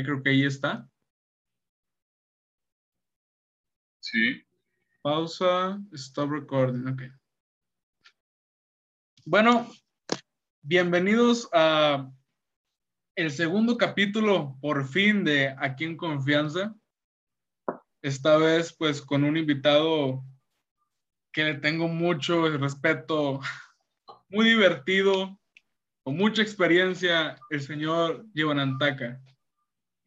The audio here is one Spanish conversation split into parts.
creo que ahí está. Sí. Pausa, stop recording, ok. Bueno, bienvenidos a el segundo capítulo, por fin, de Aquí en Confianza. Esta vez, pues, con un invitado que le tengo mucho respeto, muy divertido, con mucha experiencia, el señor Antaka.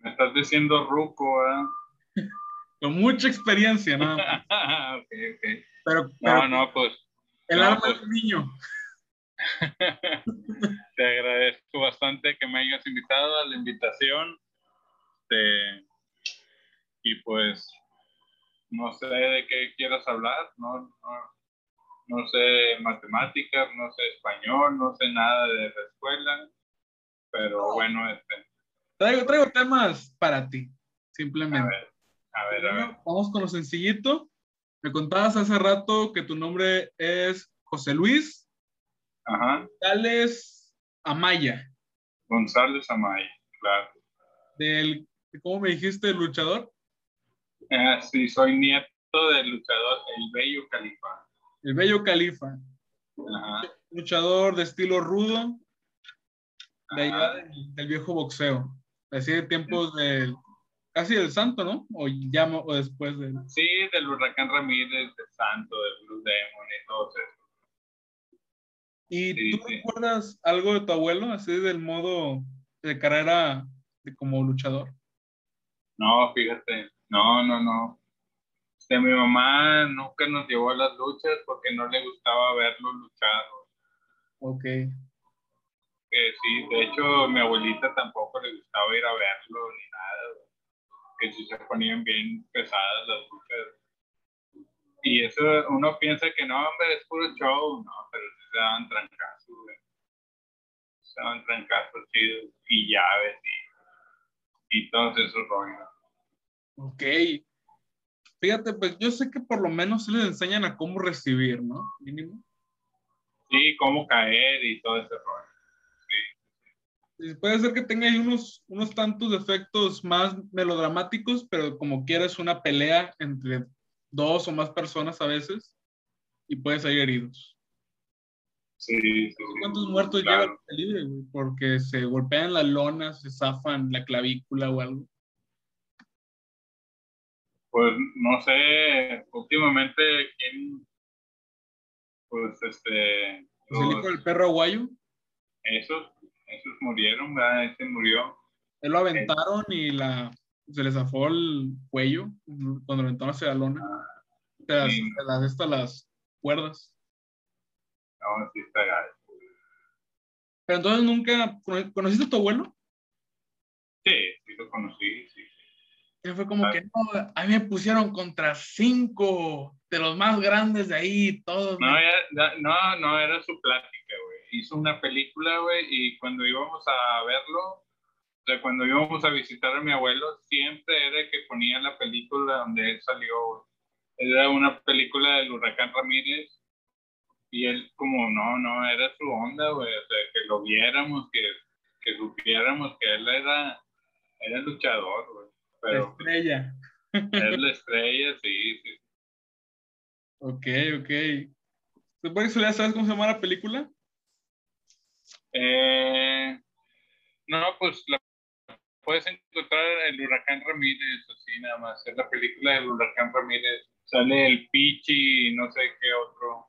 Me estás diciendo ruco, ¿eh? con mucha experiencia, ¿no? ok, ok. Pero, no, no, pues. El no, alma pues, del niño. Te agradezco bastante que me hayas invitado a la invitación. Este, y pues, no sé de qué quieras hablar, no, no, no sé matemáticas, no sé español, no sé nada de la escuela, pero bueno, este. Traigo, traigo temas para ti, A simplemente. ver, a ver, a ver. Vamos con lo sencillito. Me contabas hace rato que tu nombre es José Luis Ajá, González Amaya, González Amaya, claro. del, ¿cómo me dijiste, el luchador? Ah, sí, soy nieto del luchador El Bello Califa. El Bello Califa, Ajá, luchador de estilo rudo, de allá del viejo boxeo, así de tiempos del, casi del santo, ¿no? O ya, o después del... Sí, del Huracán Ramírez, del Santo, del Blue Demon y todo eso. ¿Y Sí, tú sí. recuerdas algo de tu abuelo, así del modo de carrera de como luchador? No, fíjate, no, no, no. Este, mi mamá nunca nos llevó a las luchas porque no le gustaba verlo luchar. Ok. Que sí, de hecho, mi abuelita tampoco le gustaba ir a verlo ni nada. Que sí se ponían bien pesadas las luchas. Y eso uno piensa que no, hombre, es puro show, no, pero sí se daban trancazos. Se daban trancazos chidos y llaves y, y todos esos rollos. Ok. Fíjate, pues yo sé que por lo menos les enseñan a cómo recibir, ¿no? Mínimo. Sí, cómo caer y todo ese rollo. Puede ser que tenga ahí unos, unos tantos efectos más melodramáticos, pero como quieras una pelea entre dos o más personas a veces y puedes salir heridos. Sí, sí. ¿Cuántos muertos claro. lleva el libre, güey? Porque se golpean la lona, se zafan la clavícula o algo. Pues no sé, últimamente quién, pues este, Pues el hijo del perro aguayo, esos, esos murieron, ¿verdad? Ese murió. él lo aventaron y la, se le zafó el cuello cuando lo aventaron hacia la lona. Se las, Sí. se las, estas, las cuerdas. No, sí está. Pero entonces nunca, ¿cono- ¿conociste a tu abuelo? Sí, sí lo conocí, sí. Y fue como Ah. que, no, a mí me pusieron contra cinco de los más grandes de ahí, todos. No, me- no, no, era su plática, güey. Hizo una película, güey, y cuando íbamos a verlo, o sea, cuando íbamos a visitar a mi abuelo, siempre era que ponía la película donde él salió. Era una película del Huracán Ramírez, y él como, no, no, era su onda, güey, o sea, que lo viéramos, que, que supiéramos que él era, era luchador, güey. la estrella. es la estrella, sí, sí. Ok, ok. ¿Supongo que ya sabes cómo se llama la película? Eh, no, pues la puedes encontrar el Huracán Ramírez, así nada más. Es la película del Huracán Ramírez. Sale el Pichi y no sé qué otro.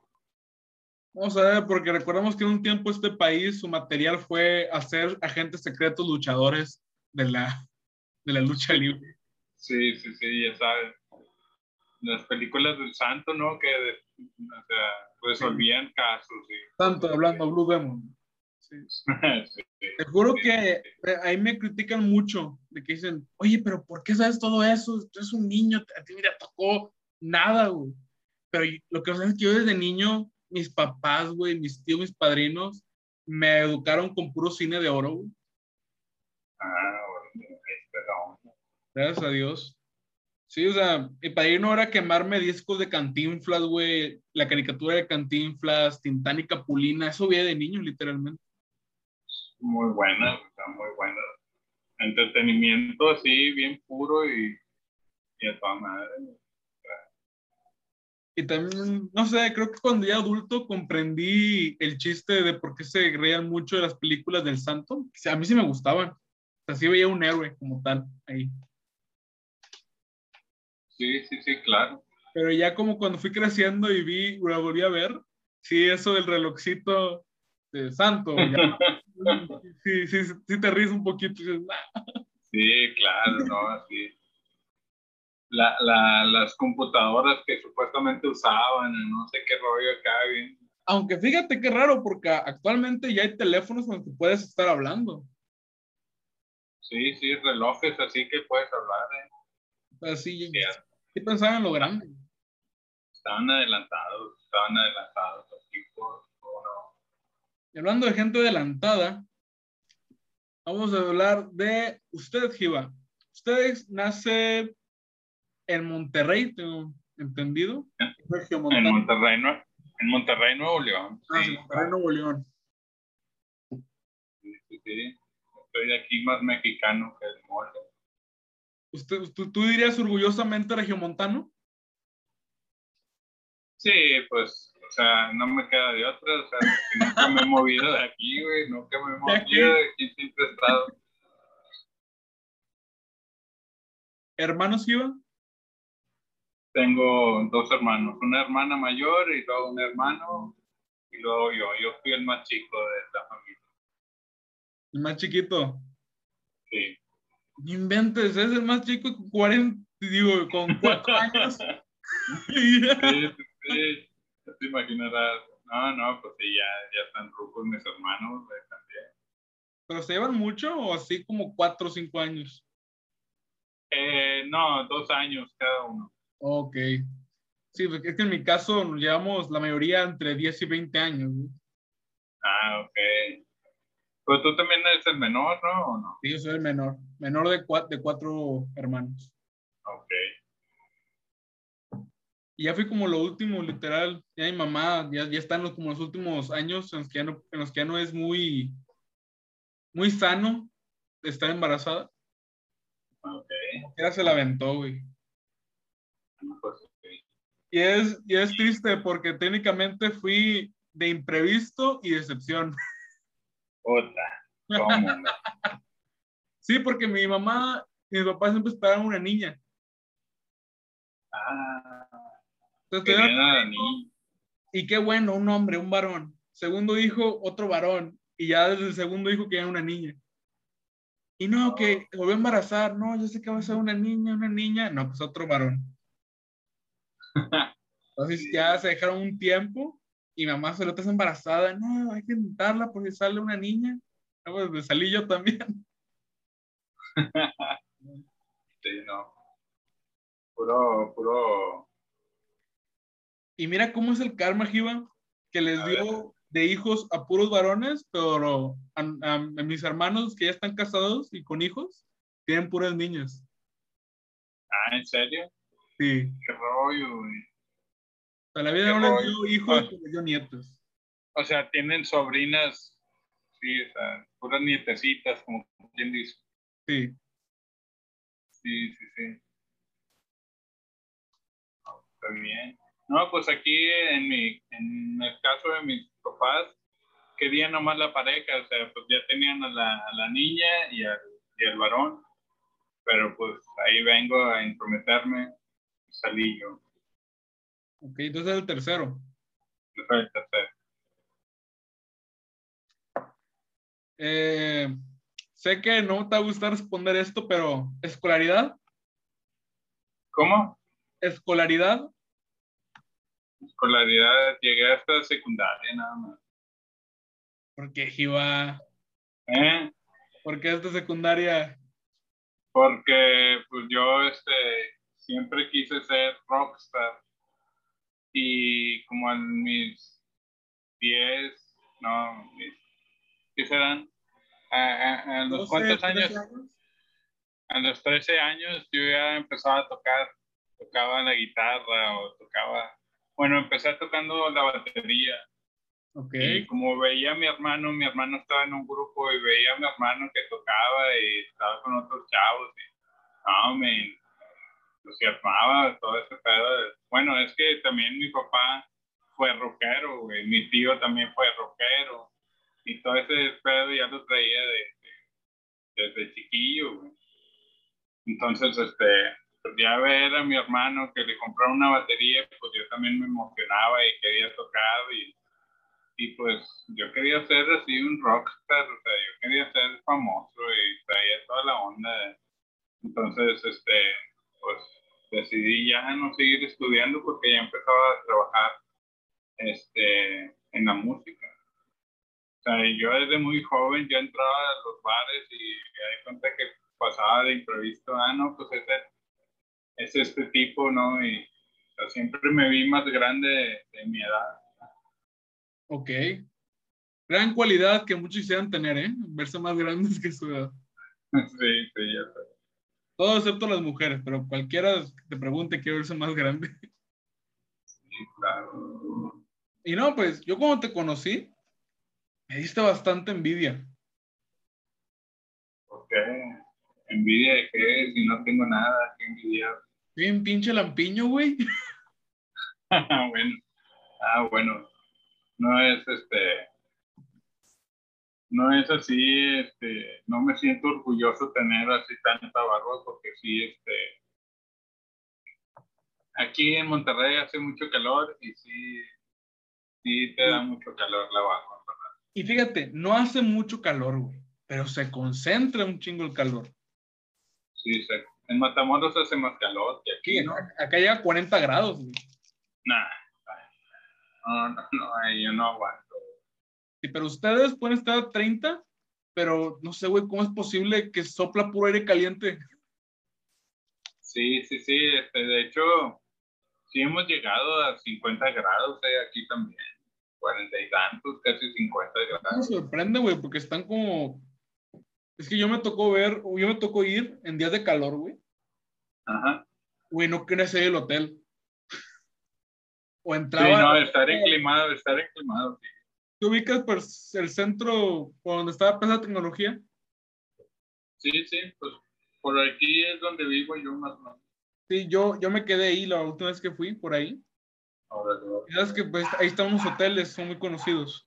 Vamos a ver, porque recordamos que en un tiempo este país, su material fue hacer agentes secretos luchadores de la, de la lucha libre. Sí, sí, sí, ya sabes. Las películas del santo, ¿no? Que o sea, resolvían casos. Y, Tanto hablando Blue Demon. Sí. sí, sí. Te juro que eh, ahí me critican mucho, de que dicen, oye, pero ¿por qué sabes todo eso? Tú eres un niño, a ti ni te tocó nada, güey. Pero lo que pasa es que yo desde niño, mis papás, güey, mis tíos, mis padrinos, me educaron con puro cine de oro, güey. Ah, bueno, no. Gracias a Dios. Sí, o sea, mi padrino era quemarme discos de Cantinflas, güey, la caricatura de Cantinflas, Tintán y Capulina, eso veía de niño, literalmente. Muy buena, está muy buena. entretenimiento así, bien puro y, y a toda madre. Y también, no sé, creo que cuando ya adulto comprendí el chiste de por qué se reían mucho de las películas del santo. O a mí sí me gustaban. O sea, sí veía un héroe como tal ahí. Sí, sí, sí, claro. Pero ya como cuando fui creciendo y vi, la volví a ver, sí, eso del relojcito de santo, ya, sí, sí, sí, te ríes un poquito. "Ah". Sí, claro, no, sí. La, la, las computadoras que supuestamente usaban, no sé qué rollo acá, bien. Aunque fíjate qué raro, porque actualmente ya hay teléfonos con los que puedes estar hablando. Sí, sí, relojes así que puedes hablar, ¿eh? Así, Sí, sí pensaba en lo grande. estaban adelantados, estaban adelantados los tipos, ¿o no? Y hablando de gente adelantada, vamos a hablar de usted, Giva. Usted nace en Monterrey, tengo entendido. En. Monterrey, ¿no? En Monterrey, Nuevo León. Ah, Sí, sí, Monterrey, Nuevo León. Estoy aquí más mexicano que el mole. ¿Usted, tú, tú dirías orgullosamente regiomontano? Sí, pues, o sea, no me queda de otra, o sea, nunca me he movido de aquí, güey, nunca me he movido de aquí, siempre he estado. ¿Hermanos, Giva? Tengo dos hermanos, una hermana mayor y luego un hermano, y luego yo, yo fui el más chico de esta familia, El más chiquito. sí. No inventes, es el más chico con 40, digo, con 4 años. Sí, sí, sí, ya te imaginarás. No, no, pues sí, ya, ya están rucos mis hermanos también. ¿Pero se llevan mucho o así como 4 o 5 años? Eh, no, dos años cada uno. Ok. Sí, porque es que en mi caso nos llevamos la mayoría entre 10 y 20 años. ¿no? Ah, ok. Pues tú también eres el menor, ¿no? ¿O no? Sí, yo soy el menor. Menor de, cua- de cuatro hermanos. Ok. Y ya fui como lo último, literal. Ya mi mamá ya, ya está en los, como los últimos años en los, que ya no, en los que ya no es muy, muy sano estar embarazada. Ok. Ya se la aventó, güey. Pues, ok. Y es, y es triste porque técnicamente fui de imprevisto y decepción. Puta. Sí, porque mi mamá y mi papá siempre esperaban una niña. Ah, Entonces, y qué bueno, un hombre, un varón. Segundo hijo, otro varón. Y ya desde el segundo hijo que era una niña. Y no, que volvió a embarazar. No, yo sé que va a ser una niña, una niña. No, pues otro varón. Entonces ya se dejaron un tiempo y mamá se lo está embarazada. No, hay que intentarla porque sale una niña. No, pues me salí yo también. Sí, no. Puro, puro. Y mira cómo es el karma, Jiva, que les dio de hijos a puros varones, pero a, a- a mis hermanos que ya están casados y con hijos, tienen puras niñas. Ah, ¿en serio? Sí. Qué rollo, güey. O sea, la vida no les dio hijos, pero les dio nietos. O sea, tienen sobrinas, sí, o sea, puras nietecitas, como quien dice. Sí. Sí, sí, sí. No, Está bien. No, pues aquí en mi, en el caso de mis papás, querían nomás la pareja, o sea, pues ya tenían a la, a la niña y al, y al varón, pero pues ahí vengo a intrometerme salí yo. Ok, entonces el tercero. Yo soy el tercero. Eh, sé que no te va a gustar responder esto, pero escolaridad, ¿Cómo? escolaridad, Escolaridad, llegué hasta secundaria nada más. porque Jiva, ¿Eh? porque esta secundaria, porque pues yo este siempre quise ser rockstar y como en mis 10, no, mis, ¿qué serán? A, a- a los 12, cuántos 13 años, a los 13 años yo ya empezaba a tocar, tocaba la guitarra o tocaba, bueno, empecé tocando la batería Y como veía a mi hermano, mi hermano estaba en un grupo y veía a mi hermano que tocaba y estaba con otros chavos. Y, no, me entusiasmaba todo ese pedo. Bueno, es que también mi papá fue rockero, güey. Mi tío también fue rockero. Y todo ese pedo ya lo traía desde chiquillo, güey. Entonces, este, pues ya ver a mi hermano que le compraron una batería, pues yo también me emocionaba y quería tocar y y pues yo quería ser así un rockstar, o sea, yo quería ser famoso y traía toda la onda. Entonces, este, pues decidí ya no seguir estudiando porque ya empezaba a trabajar este, en la música. O sea, yo desde muy joven ya entraba a los bares y me di que pasaba de imprevisto, ah, no, pues ese, es este tipo, ¿no? Y siempre me vi más grande de mi edad. Ok. Gran cualidad que muchos quisieran tener, ¿eh? Verse más grandes que su edad. Sí, sí, ya sé. Todo excepto las mujeres, pero cualquiera que te pregunte quiere verse más grande. Sí, claro. Y no, pues yo como te conocí, me diste bastante envidia. ¿Por qué? ¿Envidia de qué? Si no tengo nada que envidiar. Bien pinche lampiño, güey. bueno. Ah, bueno no es este no es así, este, no me siento orgulloso tener así tanta barba porque sí, este, aquí en Monterrey hace mucho calor y sí, sí te da mucho calor la barba. Y fíjate, no hace mucho calor, güey, pero se concentra un chingo el calor. Sí, en Matamoros hace más calor que aquí, ¿no? Acá llega a 40 grados, güey. Nah, no, no, no, yo no aguanto. Sí, pero ustedes pueden estar a 30, pero no sé, güey, ¿cómo es posible que sopla puro aire caliente? Sí, sí, sí, este, de hecho, sí hemos llegado a 50 grados eh, aquí también, 40 y tantos, casi 50 grados. Me sorprende, güey, porque están como... Es que yo me tocó ver, yo me tocó ir en días de calor, güey. Ajá. Güey, no quería ser el hotel o entraba. Sí, no, estar enclimado, estar enclimado, sí. ¿Tú ubicas pues, el centro por donde estaba la tecnología? Sí, sí, pues por aquí es donde vivo yo más o menos. Sí, yo, yo me quedé ahí la última vez que fui, por ahí. Ahora, sabes que pues, ahí están unos hoteles, son muy conocidos.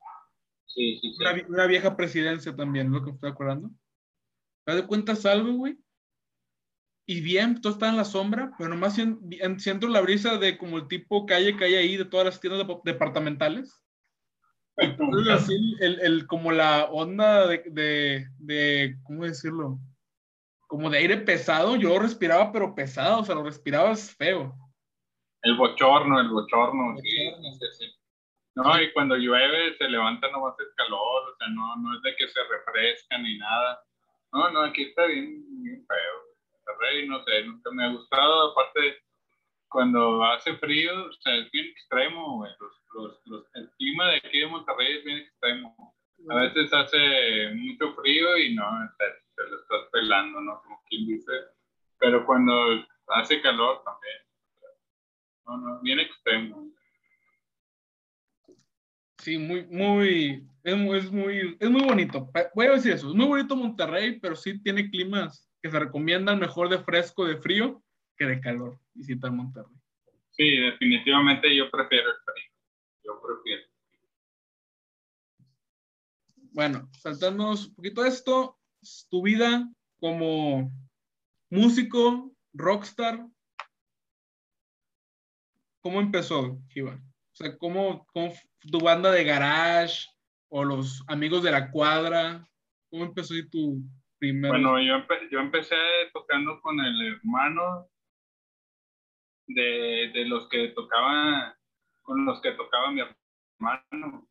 Sí, sí, sí. Una, vieja presidencia también, lo que me estoy acordando. ¿Te das cuenta algo, güey? y bien, todo está en la sombra, pero nomás siento la brisa de como el tipo calle que hay ahí de todas las tiendas departamentales. así, el, el, como la onda de, de, de, ¿cómo decirlo? Como de aire pesado, yo respiraba, pero pesado, o sea, lo respirabas feo. El bochorno, el bochorno, sí, sí, sí. No, y cuando llueve se levanta nomás el calor, o sea, no, no es de que se refresca ni nada. No, no, aquí está bien, bien feo rey, no sé, nunca me ha gustado. Aparte, cuando hace frío, o sea, es bien extremo, Los, los, el clima de aquí de Monterrey es bien extremo. A veces hace mucho frío y no, te, lo estás pelando, ¿no? Como quien dice. Pero cuando hace calor también. No, no, bien extremo. Sí, muy, muy, es muy, es muy, es muy bonito. Voy a decir eso, es muy bonito Monterrey, pero sí tiene climas que se recomiendan mejor de fresco, de frío, que de calor, visitar Monterrey. Sí, definitivamente yo prefiero el frío. Yo prefiero. Bueno, saltándonos un poquito esto, tu vida como músico, rockstar, ¿cómo empezó, Iván? Sea, ¿cómo, ¿cómo, tu banda de garage o los amigos de la cuadra? ¿Cómo empezó tu, bueno, yo, yo empecé tocando con el hermano de, de los que tocaba, con los que tocaba mi hermano.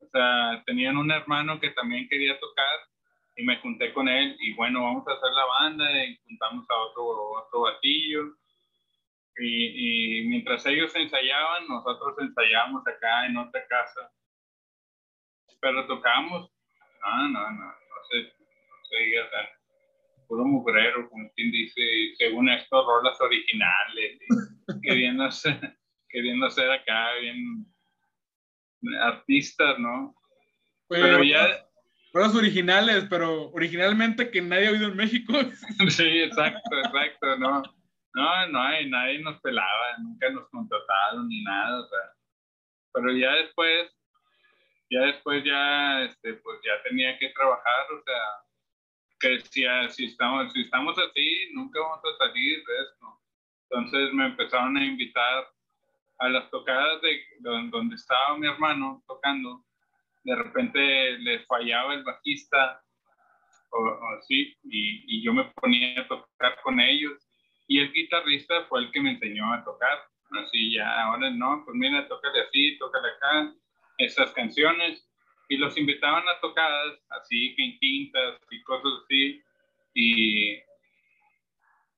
O sea, tenían un hermano que también quería tocar y me junté con él y bueno, vamos a hacer la banda y juntamos a otro, otro batillo. Y, y mientras ellos ensayaban, nosotros ensayábamos acá en otra casa. Pero tocamos, no, no, no, no sé, puro mugrero, como quien dice, según esto, rolas originales, queriendo, hacer, queriendo hacer acá bien, artistas, ¿no? pero ya... Los originales, pero originalmente que nadie ha oído en México. sí, exacto, exacto, no. No, no, nadie nos pelaba, nunca nos contrataron ni nada, o sea. Pero ya después, ya después ya, este, pues ya tenía que trabajar, o sea, que decía, si estamos, si estamos así, nunca vamos a salir de esto. Entonces me empezaron a invitar a las tocadas de donde estaba mi hermano tocando, de repente le fallaba el bajista o, así, y, y, yo me ponía a tocar con ellos. Y el guitarrista fue el que me enseñó a tocar. Así ya, ahora no, pues mira, tócale así, tócale acá, esas canciones. Y los invitaban a tocadas, así, en quintas y cosas así. Y,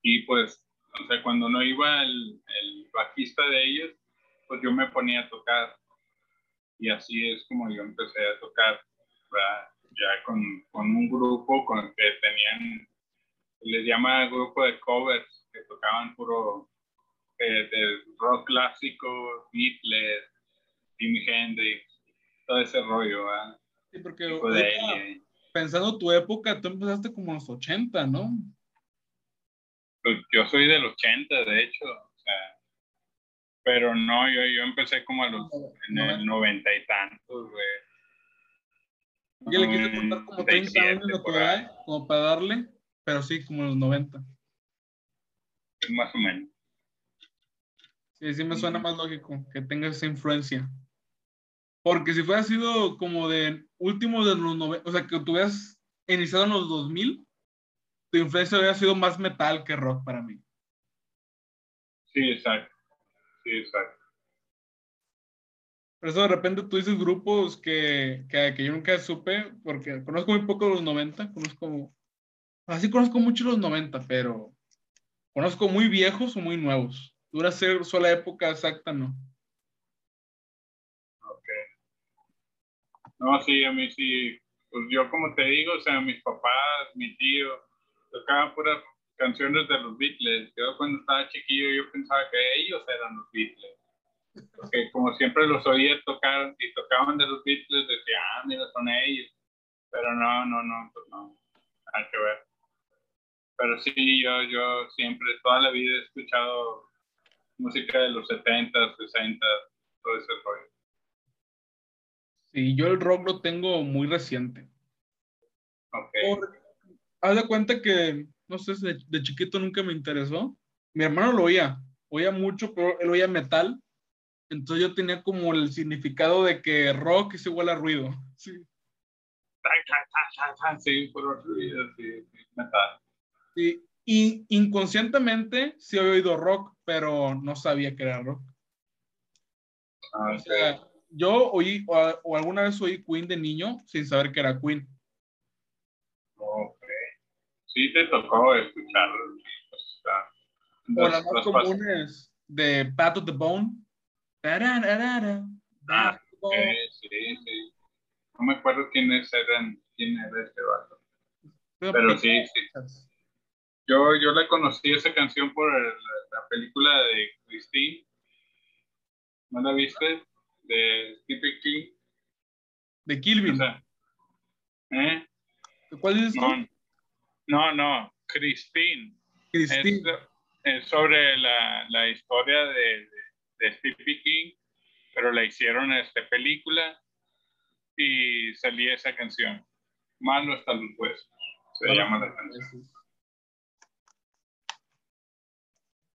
y pues, o sea, cuando no iba el, el bajista de ellos, pues yo me ponía a tocar. Y así es como yo empecé a tocar, ya con, con, un grupo con que tenían, les llama grupo de covers, que tocaban puro eh, de rock clásico, Beatles, Jimi Hendrix, todo ese rollo. Sí, porque pensando tu época, tú empezaste como en los 80, ¿no? Pues yo soy del 80, de hecho. O sea, pero no, yo, yo empecé como a los, en el noventa y tantos, güey. Yo le quise contar como 30 años lo que hay, como para darle, pero sí, como en los 90. Más o menos. Sí, sí me suena más lógico que tengas esa influencia. Porque si fuera sido como de último de los 90, o sea, que tú hubieras iniciado en los 2000, tu influencia hubiera sido más metal que rock para mí. Sí, exacto. Sí, exacto. Por eso de repente tú dices grupos que, que, que, yo nunca supe, porque conozco muy poco los 90, conozco, así conozco mucho los 90, pero conozco muy viejos o muy nuevos. Dura ser sola época exacta, ¿no? Ok. No, sí, a mí sí, pues yo como te digo, o sea, mis papás, mi tío, tocaban puras canciones de los Beatles. Yo cuando estaba chiquillo yo pensaba que ellos eran los Beatles. Porque como siempre los oía tocar y tocaban de los Beatles, decía, ah, mira, son ellos. Pero no, no, no, pues no, nada que ver. Pero sí, yo, yo siempre, toda la vida he escuchado música de los 70, 60, todo ese rollo. Sí, yo el rock lo tengo muy reciente. Ok. haz de cuenta que no sé, de, de chiquito nunca me interesó. Mi hermano lo oía, oía mucho, pero él oía metal. Entonces yo tenía como el significado de que rock es igual a ruido. Sí. Sí, ruido, sí, metal. Sí, y inconscientemente sí he oído rock, pero no sabía que era rock. Ah, o sea, yo oí, o, alguna vez oí Queen de niño sin saber que era Queen. Sí, te tocó escuchar. o las más comunes de Path of the Bone. Ah, sí, sí. No me acuerdo quiénes eran, quién era este vato. Pero, sí, sí. Yo, yo la conocí esa canción por la película de Christine. ¿No la viste? De Stephen King. De Kilvin. ¿eh? ¿Cuál es? No, no, no, Christine. Christine. Es, sobre la, la historia de, de, Stevie King, pero la hicieron esta película y salía esa canción. Malo hasta los huesos. Se llama la canción.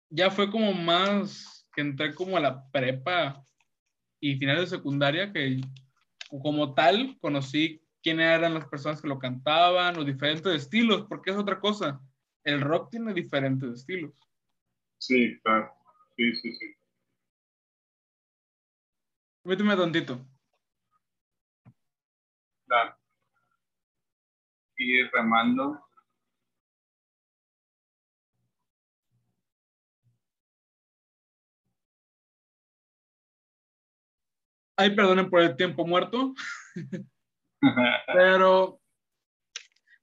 Ya fue como más que entré como a la prepa y final de secundaria que como tal conocí quiénes eran las personas que lo cantaban, los diferentes estilos, porque es otra cosa. El rock tiene diferentes estilos. Sí, claro. Sí, sí, sí. Méteme tantito. Claro. Y remando. Ay, perdonen por el tiempo muerto. Pero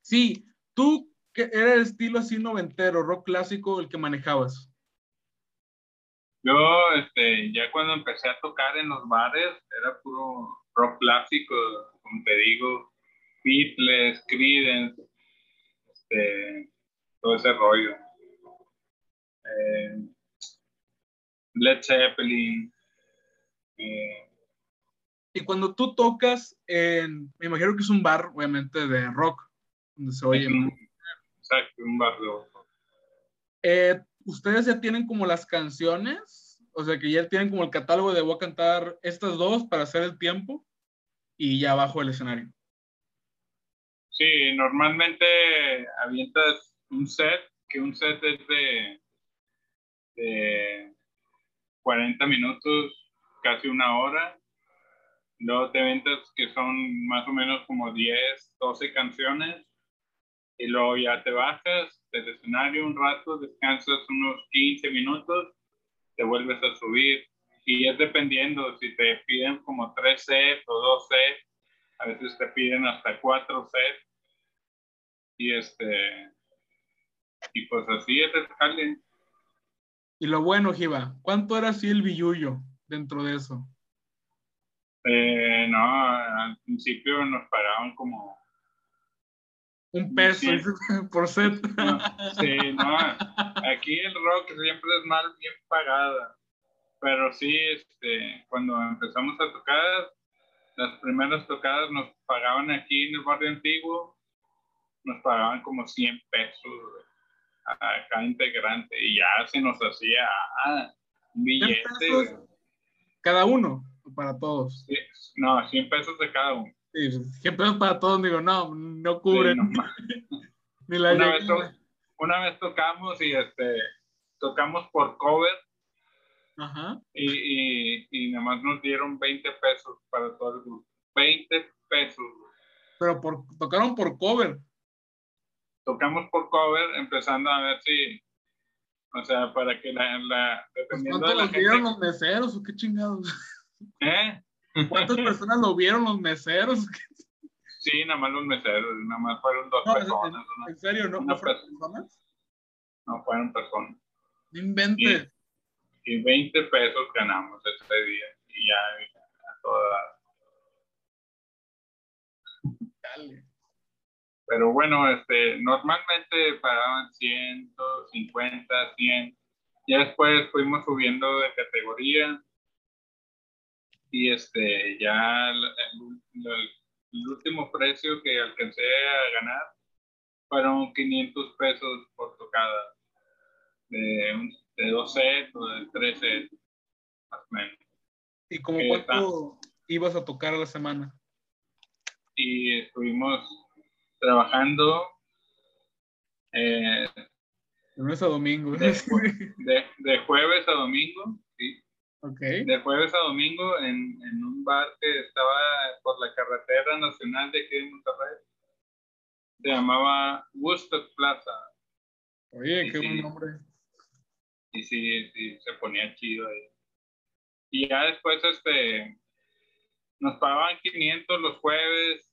sí, tú que era el estilo así noventero, rock clásico, el que manejabas. Yo, este, ya cuando empecé a tocar en los bares, era puro, rock clásico, como te digo, Beatles, Creedence, este, todo ese rollo. Eh, Led Zeppelin. Eh, y cuando tú tocas en, me imagino que es un bar, obviamente, de rock, donde se oye. Exacto, un bar de rock. Eh, ¿Ustedes ya tienen como las canciones? O sea, que ya tienen como el catálogo de voy a cantar estas dos para hacer el tiempo y ya bajo el escenario. Sí, normalmente avientas un set, que un set es de, de 40 minutos, casi una hora. Luego te avientas que son más o menos como 10, 12 canciones. Y luego ya te bajas del escenario un rato, descansas unos 15 minutos, te vuelves a subir. Y es dependiendo si te piden como 3 sets o 2 sets, a veces te piden hasta 4 sets y este, y pues así es el jale. Y lo bueno, Jiva, ¿cuánto era así el billuyo dentro de eso? Eh, no, al principio nos pagaban como un peso por set. sí, no, aquí el rock siempre es mal bien pagada. Pero sí, este, cuando empezamos a tocar, las primeras tocadas nos pagaban aquí en el barrio antiguo nos pagaban como 100 pesos a cada integrante y ya se nos hacía ah, un billete. ¿Cada uno? ¿Para todos? no, 100 pesos de cada uno. Sí, 100 pesos para todos, digo, no, no cubren. Ni la una, vez una vez tocamos y este, tocamos por cover Ajá. Y, y, y nada más nos dieron 20 pesos para todo el grupo. 20 pesos. Pero por, tocaron por cover tocamos por cover, empezando a ver si, o sea, para que la, la dependiendo de la gente... los meseros o qué chingados? ¿Eh? ¿Cuántas personas lo vieron los meseros? Sí, nada más los meseros, nada más fueron dos personas. ¿En, serio? ¿No, ¿no fueron personas? No fueron personas. No inventes. Y, y, 20 pesos ganamos ese día. Y ya, a toda. Dale. Pero bueno, este, normalmente pagaban 150, 100. Ya después fuimos subiendo de categoría y este, ya el, último precio que alcancé a ganar fueron 500 pesos por tocada de, de dos sets o de tres sets, más o menos. ¿Y como cuánto ibas a tocar a la semana? Y estuvimos trabajando eh, de lunes a domingo. De, de, jueves a domingo. Okay. De jueves a domingo en, en, un bar que estaba por la carretera nacional de aquí de Monterrey. Se llamaba Woodstock Plaza. Oye, qué buen nombre. Y sí, sí, se ponía chido ahí. Y ya después, este, nos pagaban 500 los jueves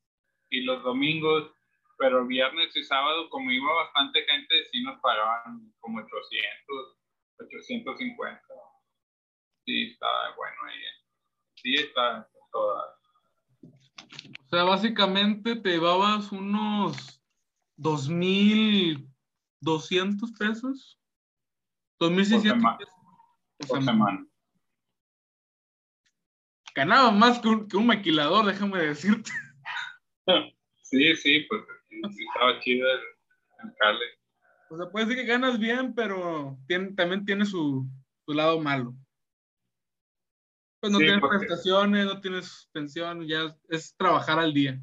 y los domingos pero viernes y sábado, como iba bastante gente, sí nos pagaban como 800, 850. Sí, estaba bueno ahí. Sí, está toda. O sea, básicamente te llevabas unos 2.200 pesos. 2.600 pesos. Por semana. Ganaba más que un, que un maquilador, déjame decirte. Sí, sí, pues estaba chido el, el O sea, puede decir que ganas bien, pero también tiene su, lado malo. Pues no tienes prestaciones, no tienes pensión, ya es trabajar al día.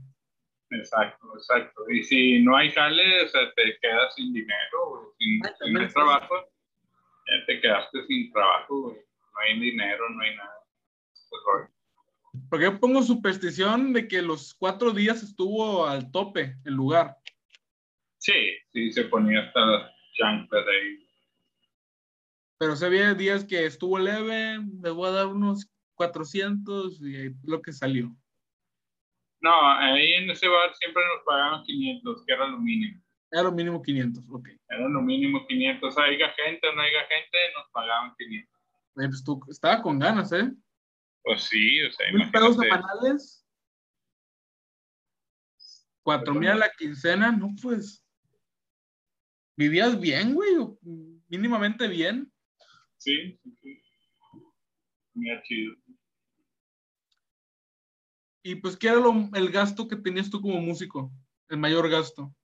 Exacto, exacto. Y si no hay jale, o sea, te quedas sin dinero, sin, sin trabajo, ya te quedaste sin trabajo, no hay dinero, no hay nada. Pues, porque yo pongo superstición de que los cuatro días estuvo al tope el lugar. Sí, sí, se ponía hasta las chanclas ahí. Pero se había días que estuvo leve, le voy a dar unos 400 y lo que salió. No, ahí en ese bar siempre nos pagaban 500, que era lo mínimo. Era lo mínimo 500, ok. Era lo mínimo 500. Haya gente o no haya gente, nos pagaban 500. pues tú estaba con ganas, ¿eh? Pues sí, o sea, ¿Mil pesos semanales? Cuatro mil a la quincena, no, pues. ¿Vivías bien, güey? ¿O Mínimamente bien. Sí, sí, sí. Mira, chido. Y pues, ¿qué era lo- el gasto que tenías tú como músico? El mayor gasto.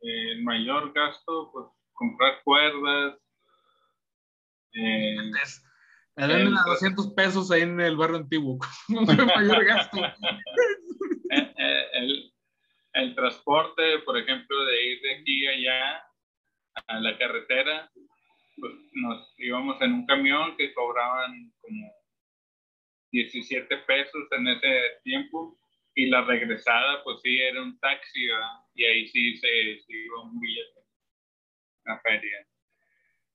El mayor gasto, pues comprar cuerdas. Eh, Me dan El- 200 pesos ahí en el barrio antiguo. No fue el mayor gasto. eh, eh, el, el transporte, por ejemplo, de ir de aquí a allá a la carretera, pues nos íbamos en un camión que cobraban como 17 pesos en ese tiempo y la regresada pues sí era un taxi ¿verdad? y ahí sí se, se iba un billete una feria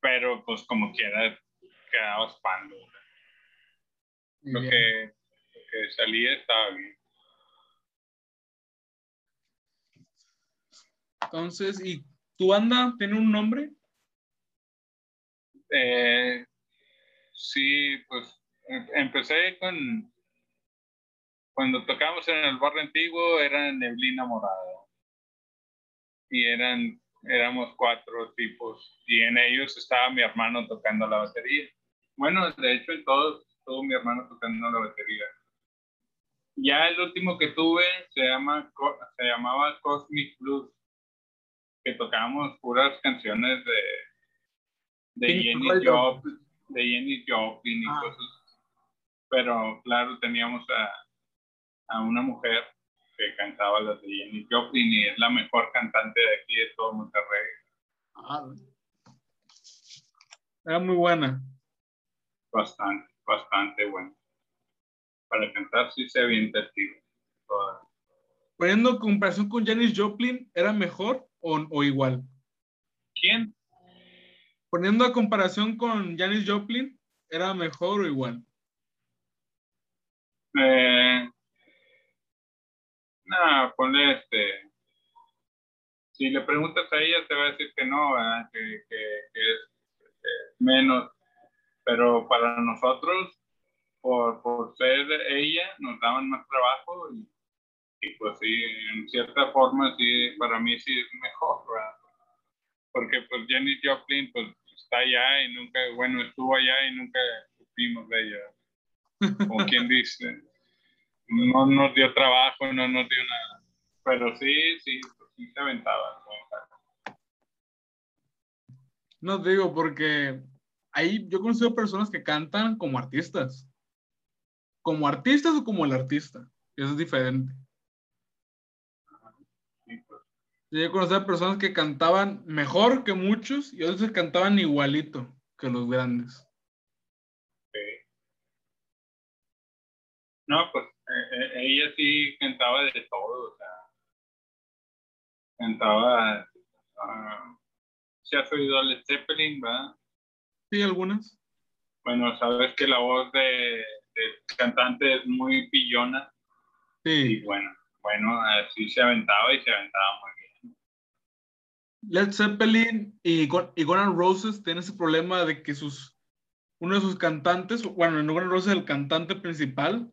pero pues como quiera quedabas pando lo que, lo que salía estaba bien Entonces, ¿y tu banda tiene un nombre? Eh, sí, pues empecé con. Cuando tocábamos en el barrio antiguo era Neblina Morada. Y eran, éramos cuatro tipos. Y en ellos estaba mi hermano tocando la batería. Bueno, de hecho, en todos estuvo mi hermano tocando la batería. Ya el último que tuve se, llama, se llamaba Cosmic Blues, que tocábamos puras canciones de, de Jenny. Joplin, de Jenny Joplin y Ah. cosas. Pero claro, teníamos a, a una mujer que cantaba las de Jenny Joplin y es la mejor cantante de aquí de todo Monterrey. Ah, Era muy buena. Bastante, bastante bueno. Para cantar sí se tiro. Toda. Poniendo en comparación con Janis Joplin, ¿era mejor o, o igual? ¿Quién? Poniendo a comparación con Janis Joplin, ¿era mejor o igual? Eh, no, ponle este. Si le preguntas a ella, te va a decir que no, ¿verdad? que, es eh, menos. Pero para nosotros, por, por ser ella, nos daban más trabajo y, y pues sí, en cierta forma, sí, para mí sí es mejor, ¿verdad? Porque pues Jenny Joplin, pues está allá y nunca, bueno, estuvo allá y nunca supimos de ella. Como quien dice no nos dio trabajo, no nos dio nada. Pero sí, sí, sí se aventaba. ¿no? Digo, porque ahí yo he conocido personas que cantan como artistas. Como artistas o como el artista. Eso es diferente. Pues, Yo he conocido personas que cantaban mejor que muchos y otros que cantaban igualito que los grandes. sí. No, pues eh, eh, ella sí cantaba de todo, o sea, cantaba, ah, si has oído Led Zeppelin, ¿verdad? Sí, algunas. Bueno, sabes que la voz de, del cantante es muy pillona y Sí. bueno, bueno, así se aventaba y se aventaba muy bien. Led Zeppelin y, Gun- y Guns N' Roses tienen ese problema de que sus, uno de sus cantantes, bueno, en Guns N' Roses el cantante principal,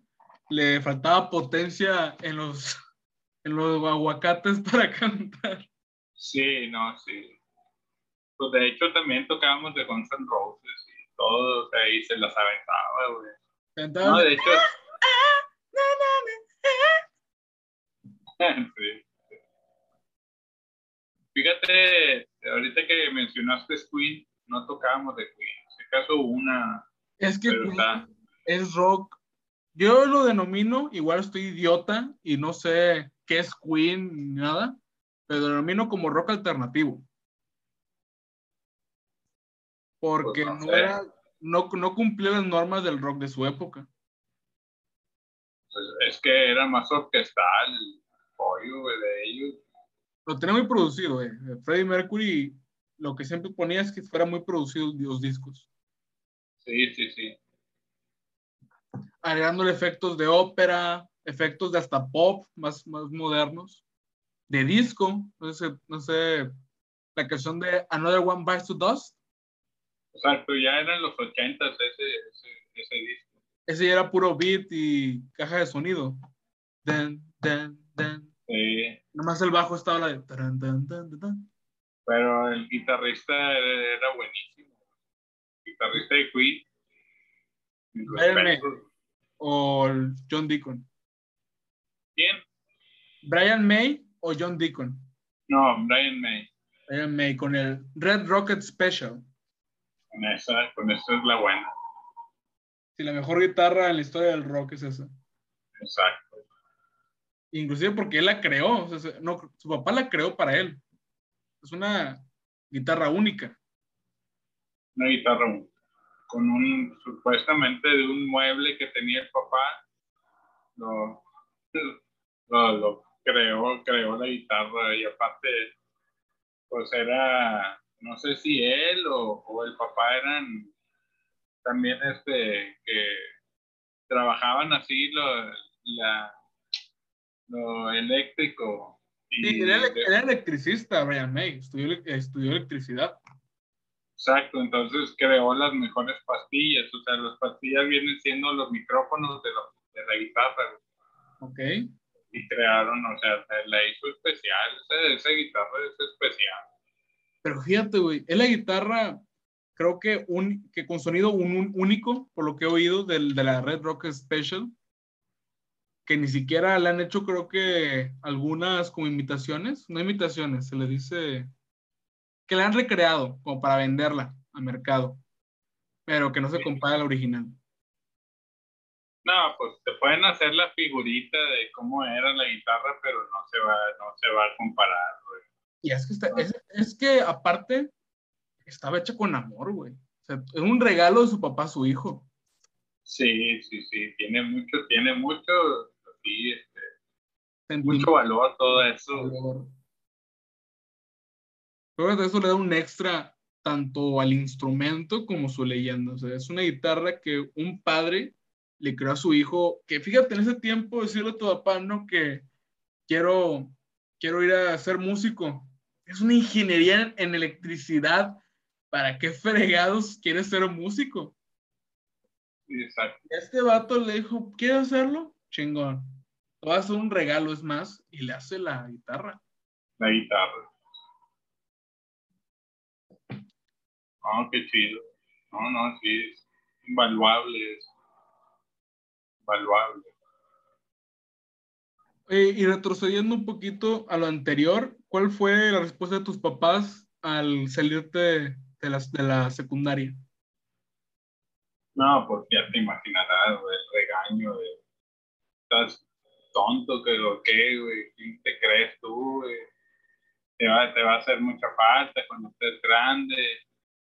le faltaba potencia en los, en los aguacates para cantar. Sí, no, sí. Pues de hecho también tocábamos de Guns N' Roses y todo, o sea, y se las aventaba, güey. Cantaba No, de- hecho, sí. Fíjate, ahorita que mencionaste Queen, no tocábamos de Queen. Si acaso una, es que Queen está, es rock. Yo lo denomino, igual estoy idiota y no sé qué es Queen ni nada, pero lo denomino como rock alternativo. Porque Pues no no, era, no, no cumplía las normas del rock de su época. pues, es que era más orquestal el pollo de ellos. Lo tenía muy producido, eh. Freddie Mercury lo que siempre ponía es que fuera muy producido los discos, Sí, sí, sí. Agregándole efectos de ópera, efectos de hasta pop más, más modernos, de disco, no sé, no sé, la canción de Another One Bites to Dust, Exacto, ya eran los ochentas ese, ese, ese disco. ese ya era puro beat y caja de sonido. Dan, dan, dan. Sí. Nomás el bajo estaba la de. taran, tan, tan. Pero el guitarrista era, era buenísimo. Guitarrista de Queen. Mis Brian May. respetos. O John Deacon. ¿Quién? Brian May o John Deacon. No, Brian May. Brian May con el Red Rocket Special. Con esa, con esa es la buena. Sí, la mejor guitarra en la historia del rock es esa. Exacto. Inclusive porque él la creó. o sea, se- no, su papá la creó para él. Es una guitarra única. Una guitarra con un, supuestamente de un mueble que tenía el papá. Lo, lo, lo creó, creó la guitarra y aparte, pues era, no sé si él o, o el papá eran también este, que trabajaban así lo, la, lo eléctrico. Y Sí, era, era electricista, Brian May. Estudió, estudió electricidad. Exacto, entonces creó las mejores pastillas, o sea, las pastillas vienen siendo los micrófonos de, lo- de la guitarra Ok. y crearon, o sea, la hizo especial, esa, esa guitarra es especial. Pero fíjate, güey, es la guitarra, creo que, un, que con sonido un, un- único, por lo que he oído del, de la Red Rock Special, que ni siquiera le han hecho, creo que, algunas como imitaciones, no imitaciones, se le dice que la han recreado como para venderla al mercado, pero que no se compara a la original. No, pues te pueden hacer la figurita de cómo era la guitarra, pero no se va, no se va a comparar, güey. Y es que, está- es, es que aparte, estaba hecha con amor, güey. O sea, es un regalo de su papá a su hijo. Sí, sí, sí, tiene mucho, tiene mucho, sí, este, mucho valor todo eso. valor. Creo que eso le da un extra tanto al instrumento como su leyenda. O sea, es una guitarra que un padre le creó a su hijo, que fíjate, en ese tiempo decirle a tu papá, no, que quiero, quiero ir a ser músico. Es una ingeniería en, electricidad. ¿Para qué fregados quieres ser músico? Exacto. Y Este vato le dijo, ¿quieres hacerlo? Chingón. Te voy a hacer un regalo, es más, y le hace la guitarra. la guitarra. No, qué chido. No, no, sí, es invaluable. Es invaluable. Eh, y retrocediendo un poquito a lo anterior, ¿cuál fue la respuesta de tus papás al salirte de la, de la secundaria? No, pues ya te imaginarás, el regaño de estás tonto que lo que, güey, ¿quién te crees tú, güey? Te va, te va a hacer mucha falta cuando estés grande,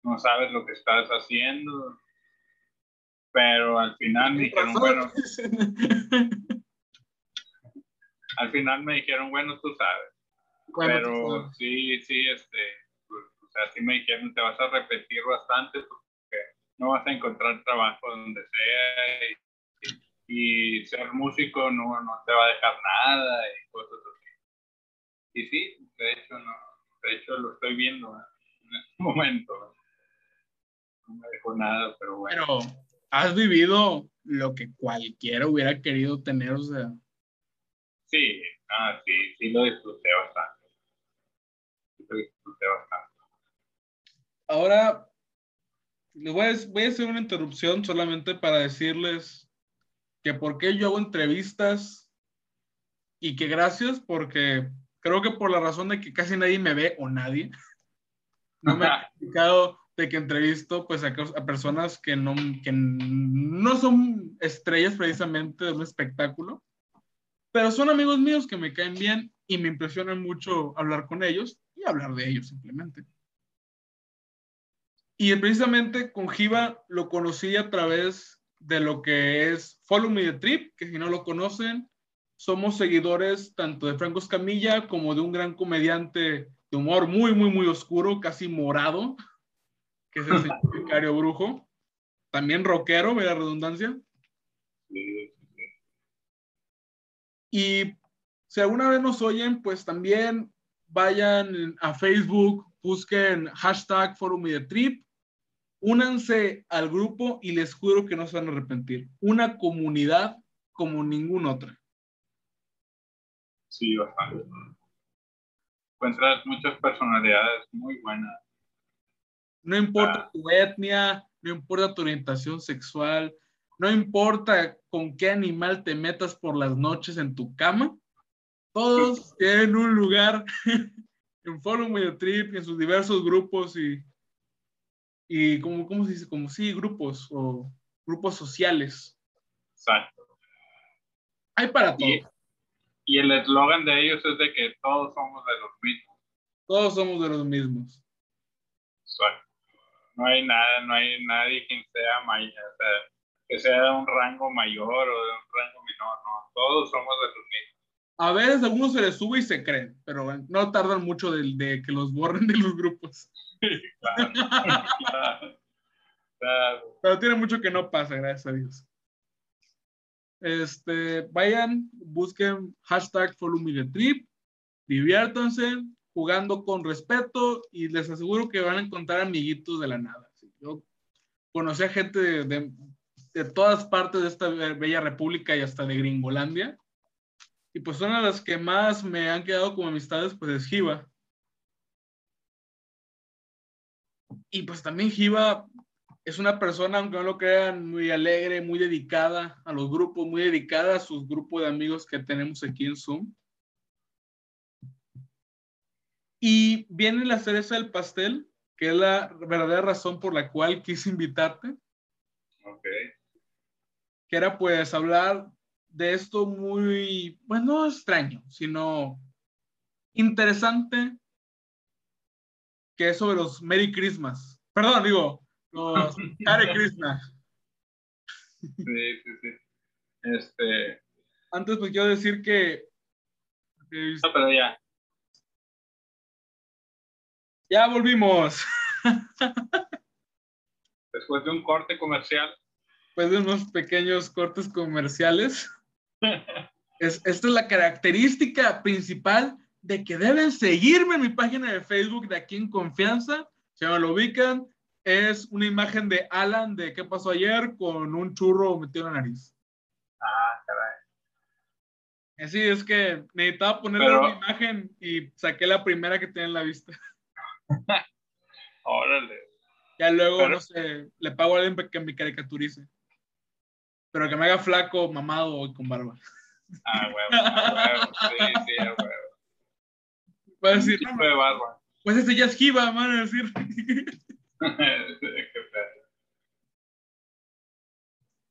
no sabes lo que estás haciendo. Pero al final me dijeron, bueno, al final me dijeron, bueno, tú sabes. Bueno, pero sí, sí, este, pues, o sea, sí me dijeron, te vas a repetir bastante porque no vas a encontrar trabajo donde sea y, y ser músico no, no te va a dejar nada y cosas así. Y sí, de hecho, no, de hecho lo estoy viendo ¿eh? en este momento. ¿No? Me dejó nada, pero bueno. pero has vivido lo que cualquiera hubiera querido tener, o sea, Sí, ah, sí, sí lo disfruté bastante. Sí lo disfruté bastante. ahora les voy a, voy a hacer una interrupción solamente para decirles que por qué yo hago entrevistas y que gracias porque creo que por la razón de que casi nadie me ve o nadie, no me ha explicado de que entrevisto pues a, a personas que no, que no son estrellas precisamente de un espectáculo, pero son amigos míos que me caen bien y me impresiona mucho hablar con ellos y hablar de ellos simplemente. Y precisamente con Jiva lo conocí a través de lo que es Follow Me the Trip, que si no lo conocen, somos seguidores tanto de Franco Escamilla como de un gran comediante de humor muy, muy, muy oscuro, casi morado, que es el señor Vicario Brujo. También rockero, ve la redundancia. Y si alguna vez nos oyen, pues también vayan a Facebook, busquen hashtag Forum y de Trip, únanse al grupo y les juro que no se van a arrepentir. Una comunidad como ninguna otra. Sí, bastante. Encuentras muchas personalidades muy buenas. No importa tu etnia, no importa tu orientación sexual, no importa con qué animal te metas por las noches en tu cama, todos tienen un lugar en Follow Me Trip, en sus diversos grupos y, y como, ¿cómo se dice? Como sí, grupos o grupos sociales. Exacto. Hay para todo. Y, y el eslogan de ellos es de que todos somos de los mismos. Todos somos de los mismos. Exacto. No hay nada, no hay nadie que sea mayor, o sea, que sea de un rango mayor o de un rango menor, no. Todos somos de los mismos. A veces a algunos se les sube y se creen, pero no tardan mucho de, de que los borren de los grupos. claro, claro, claro. Pero tiene mucho que no pasa, gracias a Dios. Este, vayan, busquen hashtag Follow Me the Trip, diviértanse jugando con respeto y les aseguro que van a encontrar amiguitos de la nada. Yo conocí a gente de, de, de todas partes de esta bella república y hasta de Gringolandia. Y pues una de las que más me han quedado como amistades, pues es Jiva. Y pues también Jiva es una persona, aunque no lo crean, muy alegre, muy dedicada a los grupos, muy dedicada a sus grupos de amigos que tenemos aquí en Zoom. Y viene la cereza del pastel, que es la verdadera razón por la cual quise invitarte. Ok. Que era pues hablar de esto muy, bueno, no extraño, sino interesante, que es sobre los Merry Christmas. Perdón, digo, los Hare Krishna. Sí, sí, sí. Este. Antes, pues quiero decir que. No, pero ya. Ya volvimos. Después de un corte comercial. Después de unos pequeños cortes comerciales. es, esta es la característica principal de que deben seguirme en mi página de Facebook de aquí en confianza. Si me lo ubican, es una imagen de Alan de qué pasó ayer con un churro metido en la nariz. Ah, caray. Así es que necesitaba ponerle Pero- una imagen y saqué la primera que tenía en la vista. Órale. Ya luego, Pero- no sé, le pago a alguien que me caricaturice. Pero que me haga flaco, mamado y con barba. Ah, huevo, ah, huevo. Sí, sí, a huevo. Va a decir, no, de barba. pues ese ya es Jiva, van a decir.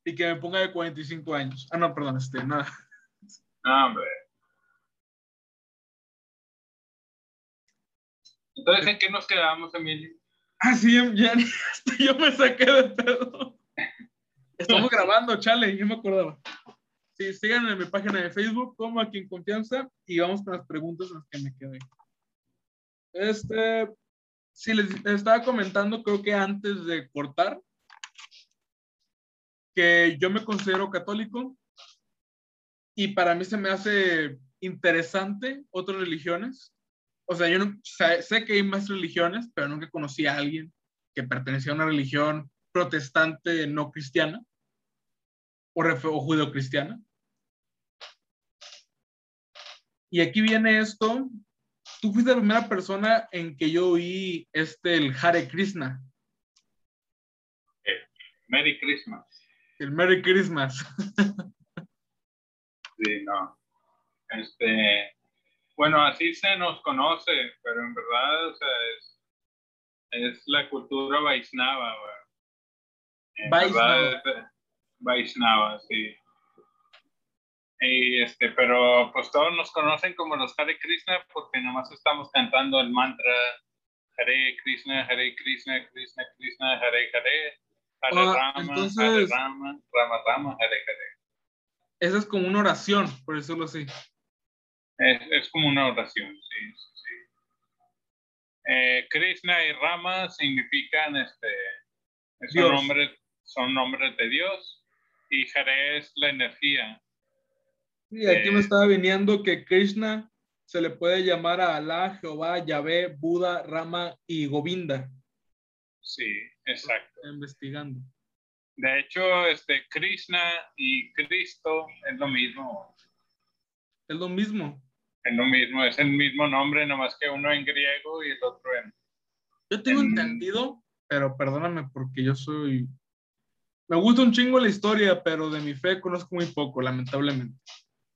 Y que me ponga de 45 años. Ah, no, perdón, este, nada. No, hombre. Entonces, ¿en qué nos quedamos, Emilio? Ah, sí, ya, yo me saqué de pedo. Estamos grabando, chale, yo me acordaba. Sí, síganme en mi página de Facebook, como aquí en confianza, y vamos con las preguntas en las que me quedé. Este, les, les estaba comentando, creo que antes de cortar, que yo me considero católico y para mí se me hace interesante otras religiones. O sea, yo no, sé, sé que hay más religiones, pero nunca conocí a alguien que pertenecía a una religión protestante no cristiana o, o judeocristiana. Y aquí viene esto. Tú fuiste la primera persona en que yo oí este, el Hare Krishna, Merry Christmas. el Merry Christmas. Sí, no. Este, bueno, así se nos conoce, pero en verdad, o sea, es, es la cultura Vaisnava, Vaisnava. Vaisnava, sí. Y este, pero pues todos nos conocen como los Hare Krishna porque nomás estamos cantando el mantra Hare Krishna, Hare Krishna, Krishna Krishna, Hare Hare, Hare Ah, Rama, Hare Rama, Rama Rama, Hare Hare. Esa es como una oración, por decirlo así. Es, es como una oración, sí, sí, sí. Eh, Krishna y Rama significan, este, son nombres, son nombres de Dios y Hare es la energía. Y aquí Eh, me estaba viniendo que Krishna se le puede llamar a Alá, Jehová, Yahvé, Buda, Rama y Govinda. Sí, exacto. Estoy investigando. De hecho, este, Krishna y Cristo es lo mismo. Es lo mismo. Es lo mismo, es el mismo nombre, nomás que uno en griego y el otro en... Yo tengo en- entendido, pero perdóname porque yo soy... Me gusta un chingo la historia, pero de mi fe conozco muy poco, lamentablemente.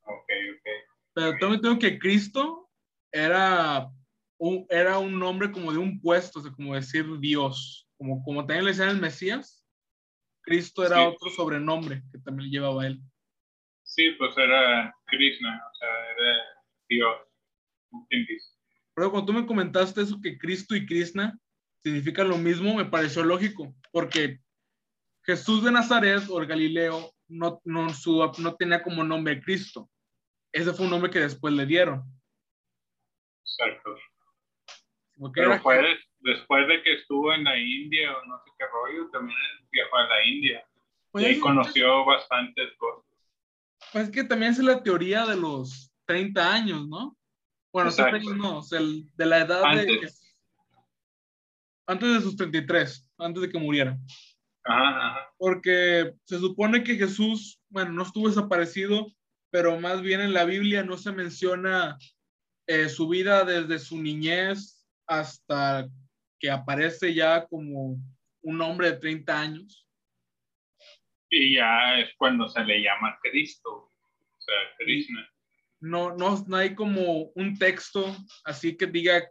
Ok, ok. Pero también tengo que Cristo era un, era un nombre como de un puesto, o sea, como decir Dios. Como, como también le decían el Mesías, Cristo era Sí. otro sobrenombre que también llevaba él. Sí, pues era Krishna, o sea, era Dios. ¿Quién dice? Pero cuando tú me comentaste eso que Cristo y Krishna significan lo mismo, me pareció lógico, porque Jesús de Nazaret o el Galileo no, no, su, no tenía como nombre Cristo. Ese fue un nombre que después le dieron. Exacto. Pero era- fue des- después de que estuvo en la India o no sé qué rollo, también viajó a la India. pues, y ahí es- conoció bastantes cosas. pues es que también es la teoría de los 30 años, ¿no? Bueno, Exacto. 30 años no, o sea, el- de la edad de... Antes. Antes de sus 33, antes de que muriera. Ajá, ajá. porque se supone que Jesús, bueno, no estuvo desaparecido, pero más bien en la Biblia no se menciona eh, su vida desde su niñez hasta que aparece ya como un hombre de 30 años. Y ya es cuando se le llama Cristo, o sea, Krishna. No, no, no hay como un texto así que diga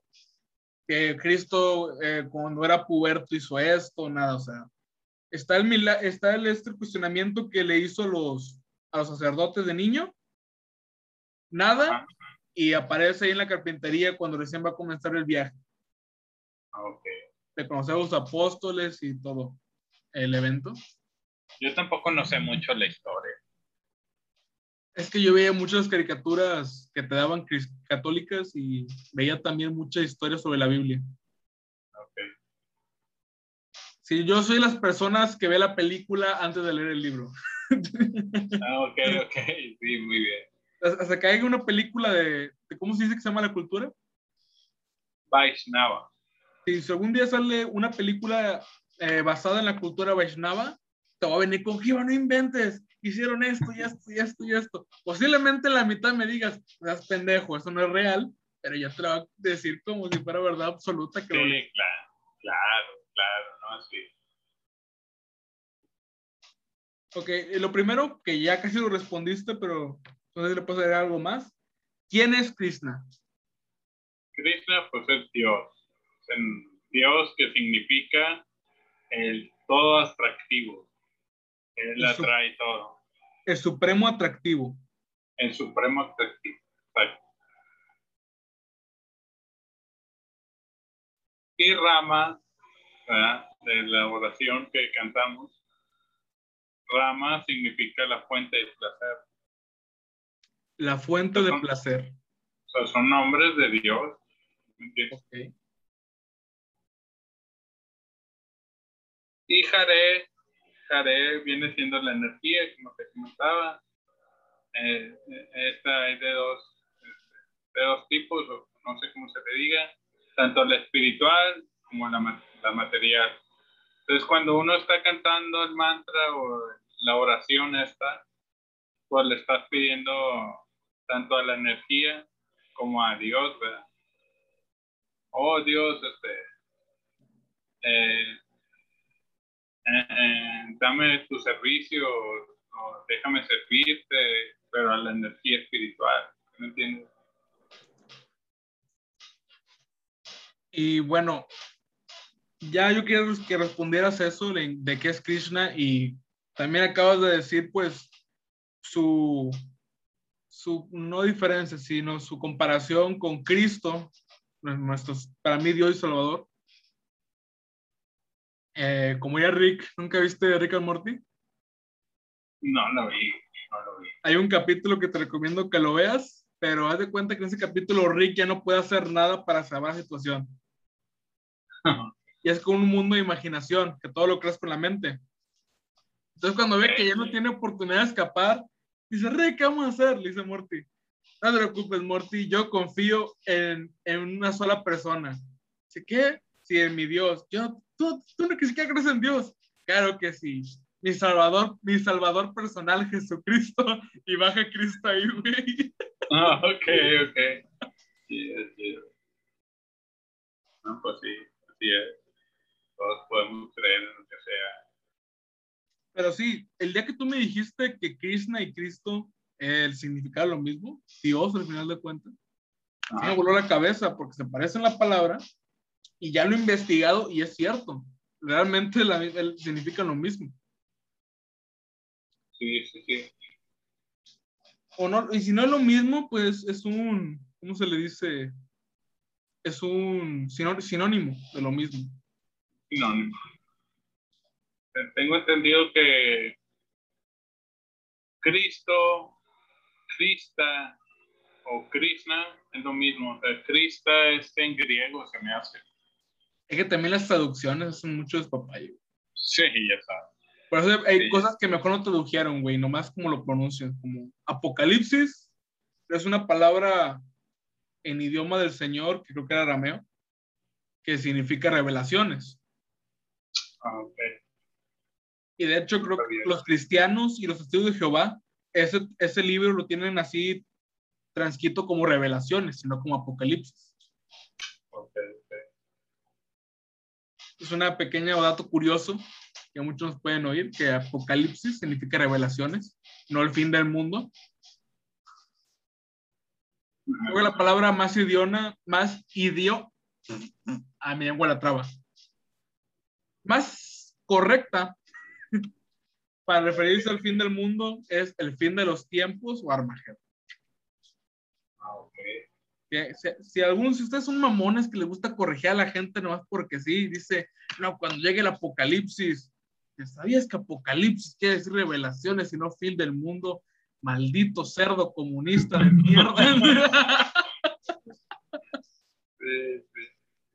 que Cristo eh, cuando era puberto hizo esto, nada, o sea, está el, está el este cuestionamiento que le hizo los, a los sacerdotes de niño, nada, y aparece ahí en la carpintería cuando recién va a comenzar el viaje, Ok. de conocer a los apóstoles y todo el evento. Yo tampoco no sé mucho la historia. Es que yo veía muchas caricaturas que te daban católicas y veía también mucha historia sobre la Biblia. Ok. Sí, yo soy las personas que ve la película antes de leer el libro. Ah, ok, ok. Sí, muy bien. Hasta que haya una película de, de- ¿cómo se dice que se llama la cultura? Vaishnava. Si algún día sale una película eh, basada en la cultura Vaishnava, te va a venir con Giva, no inventes, hicieron esto y esto y esto y esto. Posiblemente en la mitad me digas, estás pendejo, eso no es real, pero ya te lo va a decir como si fuera verdad absoluta que lo leí. Sí, claro, claro, claro, no, sí. Ok, eh, lo primero, que ya casi lo respondiste, pero no sé si le puedo agregar algo más. ¿Quién es Krishna? Krishna, pues es Dios. Es Dios que significa el todo atractivo. Él atrae todo. El supremo atractivo. El supremo atractivo. Exacto. Y Rama, ¿verdad? de la oración que cantamos, Rama significa la fuente del placer. La fuente de placer. O sea, son nombres de Dios. ¿me entiendes? Ok. Y Jare, Jare viene siendo la energía, como te comentaba. Eh, eh, esta es de dos, de dos tipos, no sé cómo se le diga, tanto la espiritual como la, la material. Entonces, cuando uno está cantando el mantra o la oración esta, pues le estás pidiendo tanto a la energía como a Dios, ¿verdad? Oh Dios, este, eh, eh, eh, dame tu servicio o, déjame servirte, pero a la energía espiritual, ¿me entiendes? Y bueno, ya yo quiero que respondieras eso de, de qué es Krishna y también acabas de decir pues su, su no diferencia, sino su comparación con Cristo, nuestros, para mí Dios y Salvador. Eh, como ya Rick, ¿nunca viste Rick and Morty? No lo vi, no lo vi. Hay un capítulo que te recomiendo que lo veas, pero haz de cuenta que en ese capítulo Rick ya no puede hacer nada para salvar la situación. y es como un mundo de imaginación, que todo lo creas con la mente. Entonces cuando ve que ya no tiene oportunidad de escapar, dice, Rick, ¿qué vamos a hacer? Le dice Morty. No te preocupes, Morty, yo confío en, en una sola persona. Dice, ¿qué? Sí, en mi Dios. Yo, tú, tú no que siquiera crees en Dios. Claro que sí. mi salvador, mi salvador personal, Jesucristo, y baja Cristo ahí, güey. Ah, ok, ok. Sí, sí. No, pues sí, así es. Todos podemos creer en lo que sea. Pero sí, el día que tú me dijiste que Krishna y Cristo el significado lo mismo, Dios al final de cuentas, me voló la cabeza porque se parece en la palabra y ya lo he investigado y es cierto, realmente la, significa lo mismo. Sí, sí, sí. O no, y si no es lo mismo, pues es un, ¿cómo se le dice? Es un sinónimo de lo mismo. Sinónimo. Tengo entendido que Cristo Krista o Krishna es lo mismo. El Krista es en griego, se me hace. Es que también las traducciones son mucho despapayo. Sí, ya sabes. Por eso hay cosas que mejor no tradujeron, güey, nomás como lo pronuncian, como Apocalipsis, es una palabra en idioma del Señor, que creo que era arameo, que significa revelaciones. Ah, ok. Y de hecho creo que los cristianos y los testigos de Jehová ese, ese libro lo tienen así transcrito como revelaciones, sino como apocalipsis. Es una pequeña dato curioso que muchos pueden oír, que apocalipsis significa revelaciones, no el fin del mundo. Luego la palabra más idioma, más idio, a mi lengua la traba. Más correcta para referirse al fin del mundo es el fin de los tiempos o Armagedón. Ah, Si, si, algunos si ustedes son mamones que les gusta corregir a la gente nomás porque sí, dice, no, cuando llegue el apocalipsis, ¿sabías que apocalipsis quiere decir revelaciones y no fin del mundo? Maldito cerdo comunista de mierda.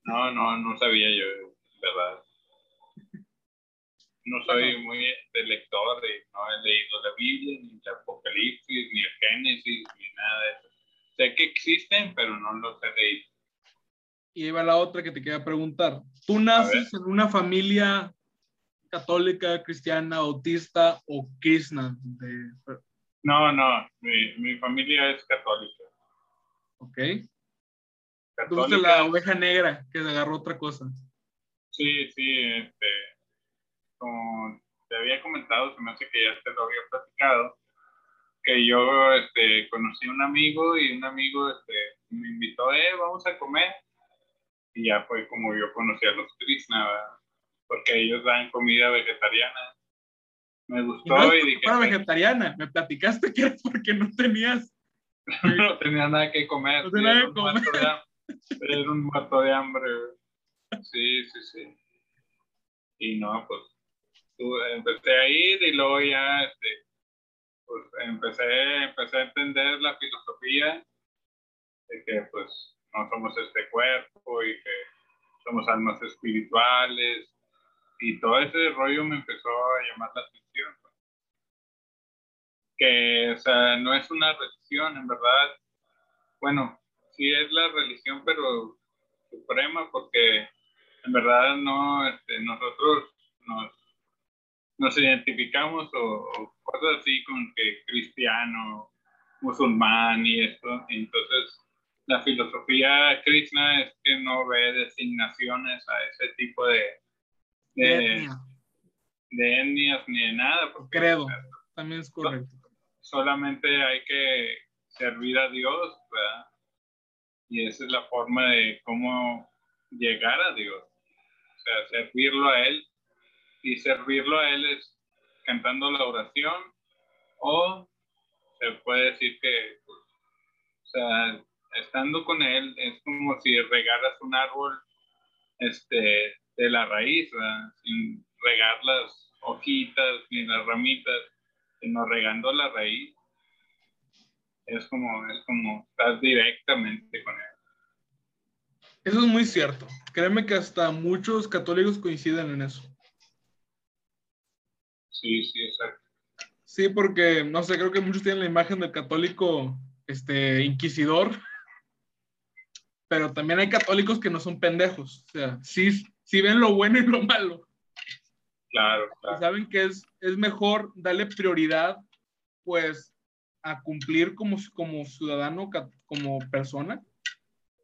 No, no, no sabía yo, verdad no soy muy de lector, no he leído la Biblia, ni el Apocalipsis, ni el Génesis, ni nada de eso. Sé que existen, pero no los he leído. Y ahí va la otra que te quería preguntar. ¿Tú naces en una familia católica, cristiana, autista o krishna? No, no, mi, mi, familia es católica. Ok. Católica. la oveja negra que agarró otra cosa. Sí, sí, este, como te había comentado, se me hace que ya te lo había platicado, que yo este, conocí a un amigo y un amigo este, me invitó, eh, vamos a comer. Y ya fue como yo conocí a los Krishna, porque ellos dan comida vegetariana. Me gustó y, dije... Para vegetariana, me platicaste que era porque no tenías... no tenía nada que comer. No tenía nada que comer. Era un muerto de hambre. Sí, sí, sí. Y no, pues empecé a ir y luego ya este, pues, empecé, empecé a entender la filosofía de que pues no somos este cuerpo y que somos almas espirituales y todo ese rollo me empezó a llamar la atención. Pues. Que, o sea, no es una religión, en verdad. Bueno, sí es la religión, pero suprema, porque en verdad no, este, nosotros nos nos identificamos o, cosas así con que cristiano, musulmán y esto. Entonces, la filosofía Krishna es que no ve designaciones a ese tipo de, de, de etnias ni de nada. Porque, Creo, también es correcto. Solamente hay que servir a Dios, ¿verdad? Y esa es la forma de cómo llegar a Dios. O sea, servirlo a Él y servirlo a Él es cantando la oración o se puede decir que, o sea, estando con Él es como si regaras un árbol este, de la raíz, sin regar las hojitas ni las ramitas, sino regando la raíz. Es como, es como estás directamente con Él. Eso es muy cierto. Créeme que hasta muchos católicos coinciden en eso. Sí, sí, exacto. Sí, porque, no sé, creo que muchos tienen la imagen del católico este, inquisidor, pero también hay católicos que no son pendejos, o sea, sí, sí ven lo bueno y lo malo. Claro, claro. saben que es, es mejor darle prioridad, pues, a cumplir como, como ciudadano, como persona,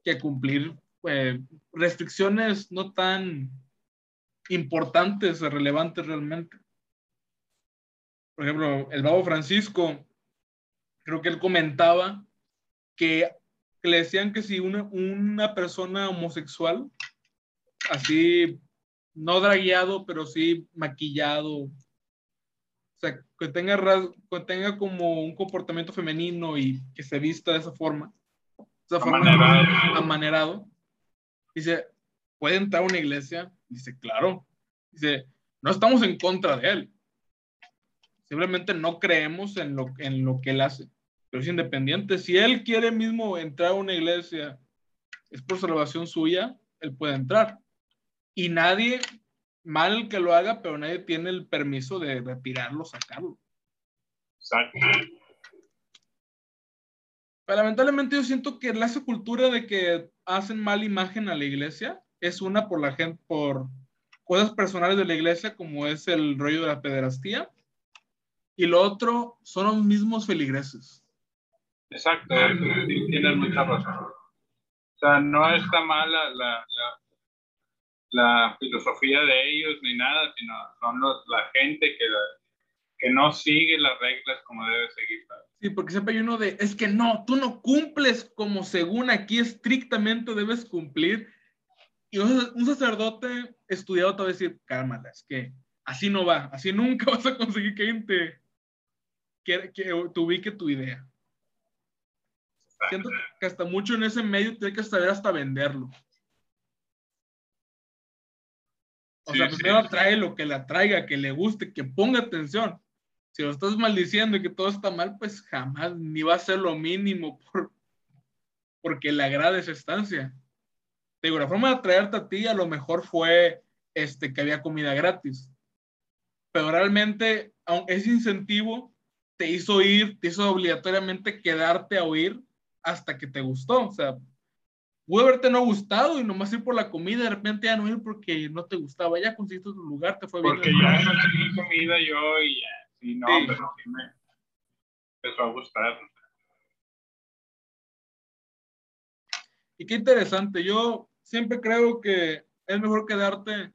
que cumplir eh, restricciones no tan importantes o relevantes realmente. Por ejemplo, el Babo Francisco, creo que él comentaba que, que le decían que si una, una persona homosexual, así no dragueado, pero sí maquillado. O sea, que tenga, que tenga como un comportamiento femenino y que se vista de esa forma. De esa forma amanerado. Dice, ¿puede entrar a una iglesia? Dice, claro. Dice, no estamos en contra de él. Simplemente no creemos en lo, en lo que él hace. Pero es independiente. Si él quiere mismo entrar a una iglesia, es por salvación suya, él puede entrar y nadie, mal que lo haga, pero nadie tiene el permiso de retirarlo, sacarlo. Exacto. Pero lamentablemente yo siento que la cultura de que hacen mala imagen a la iglesia es una por la gente, por cosas personales de la iglesia, como es el rollo de la pederastía, y lo otro son los mismos feligreses. Exacto, tienes mucha razón. O sea, no está mala la, la filosofía de ellos ni nada, sino son los, la gente que, que no sigue las reglas como debe seguir. Sí, porque siempre hay uno de, es que no, tú no cumples como según aquí estrictamente debes cumplir. Y un, sacerdote estudiado te va a decir, cálmala, es que así no va, así nunca vas a conseguir que alguien te, que, que te ubique tu idea. Siento que hasta mucho en ese medio tienes que saber hasta venderlo. O sea, primero atrae lo que le atraiga, que le guste, que ponga atención. Si lo estás maldiciendo y que todo está mal, pues jamás ni va a ser lo mínimo por, porque le agrade esa estancia. digo, la forma de atraerte a ti a lo mejor fue este, que había comida gratis. Pero realmente ese incentivo te hizo ir, te hizo obligatoriamente quedarte a oír hasta que te gustó. O sea, pudo haberte no gustado y nomás ir por la comida, de repente ya no ir porque no te gustaba, ya conseguiste tu lugar, te fue bien. Porque ya conseguí comida yo y ya, sí, no, pero sí me empezó a gustar. Y qué interesante, yo siempre creo que es mejor quedarte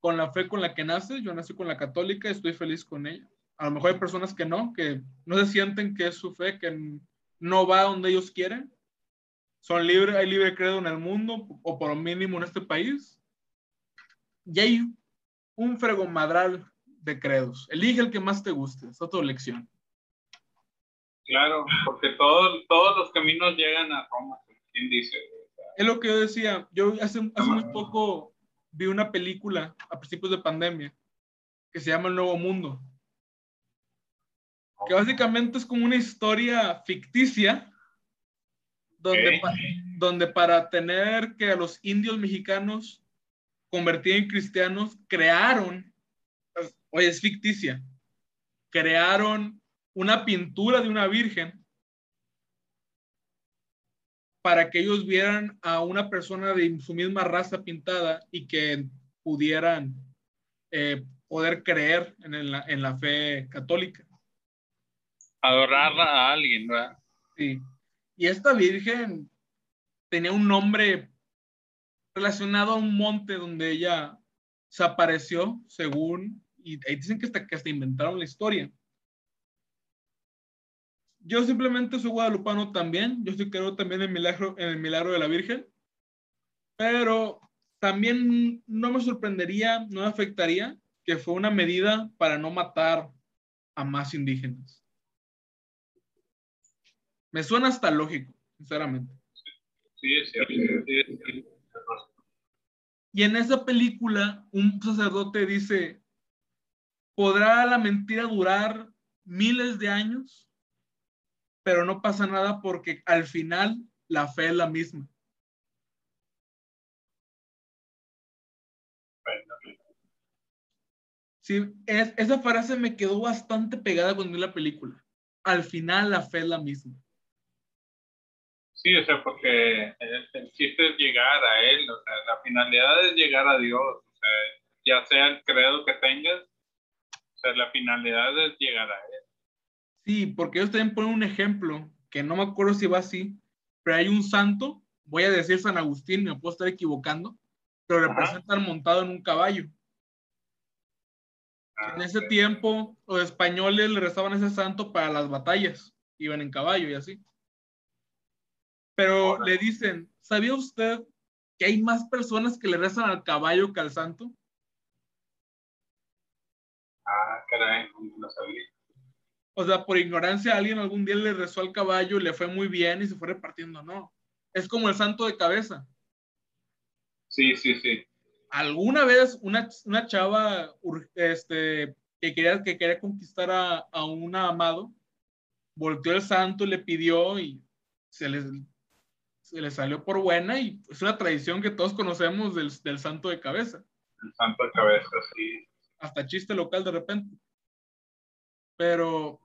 con la fe con la que naces, yo nací con la católica, estoy feliz con ella. A lo mejor hay personas que no, que no se sienten que es su fe, que no va donde ellos quieren, son libres, hay libre credo en el mundo, o por lo mínimo en este país. Y hay un fregomadral de credos. Elige el que más te guste, es otra elección. Claro, porque todos, todos los caminos llegan a Roma, ¿quién dice? Es lo que yo decía, yo hace, hace muy poco vi una película a principios de pandemia que se llama El Nuevo Mundo, que básicamente es como una historia ficticia donde, donde para tener que a los indios mexicanos convertir en cristianos, crearon, oye, es ficticia, crearon una pintura de una virgen para que ellos vieran a una persona de su misma raza pintada y que pudieran eh, poder creer en la, en la fe católica. Adorarla a alguien, ¿verdad? Sí. Y esta virgen tenía un nombre relacionado a un monte donde ella se apareció, según, y ahí dicen que hasta, que hasta inventaron la historia. Yo simplemente soy guadalupano también, yo estoy creo también en el milagro, en el milagro de la Virgen, pero también no me sorprendería, no me afectaría que fue una medida para no matar a más indígenas. Me suena hasta lógico, sinceramente. Sí, es cierto. Y en esa película, un sacerdote dice, ¿podrá la mentira durar miles de años? Pero no pasa nada porque al final la fe es la misma. Sí, esa frase me quedó bastante pegada cuando vi la película. Al final la fe es la misma. Sí, o sea, porque el, chiste es llegar a Él, o sea, la finalidad es llegar a Dios, o sea, ya sea el credo que tengas, o sea, la finalidad es llegar a él. Sí, porque ellos también ponen un ejemplo, que no me acuerdo si va así, pero hay un santo, voy a decir San Agustín, me puedo estar equivocando, pero representan montado en un caballo. en ese ah, tiempo, los españoles le rezaban a ese santo para las batallas, iban en caballo y así. Pero le dicen, ¿sabía usted que hay más personas que le rezan al caballo que al santo? Ah, caray, no sabía. O sea, por ignorancia alguien algún día le rezó al caballo, le fue muy bien y se fue repartiendo, no. Es como el santo de cabeza. Sí, sí, sí. Alguna vez una, una chava este, que, quería, que quería conquistar a, a un amado, volteó el santo, le pidió y se les, le salió por buena y es una tradición que todos conocemos del, del santo de cabeza. El santo de cabeza, sí. Hasta chiste local de repente. Pero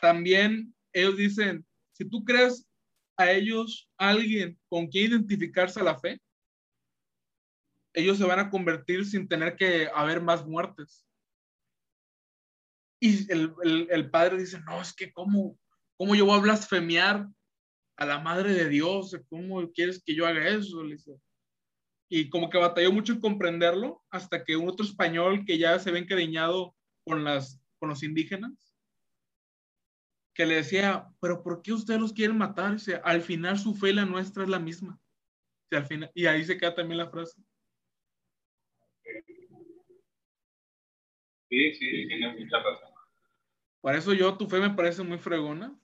también ellos dicen, si tú crees a ellos alguien con quien identificarse a la fe, ellos se van a convertir sin tener que haber más muertes. Y el, el, padre dice, no, es que cómo, cómo yo voy a blasfemiar a la madre de Dios, ¿cómo quieres que yo haga eso? Y como que batalló mucho en comprenderlo hasta que un otro español que ya se ve encariñado con, las, con los indígenas, que le decía, pero ¿por qué ustedes los quieren matar? Dice, al final su fe y la nuestra es la misma. al final, y ahí se queda también la frase. Sí, sí, tiene mucha razón. Por eso yo, tu fe me parece muy fregona.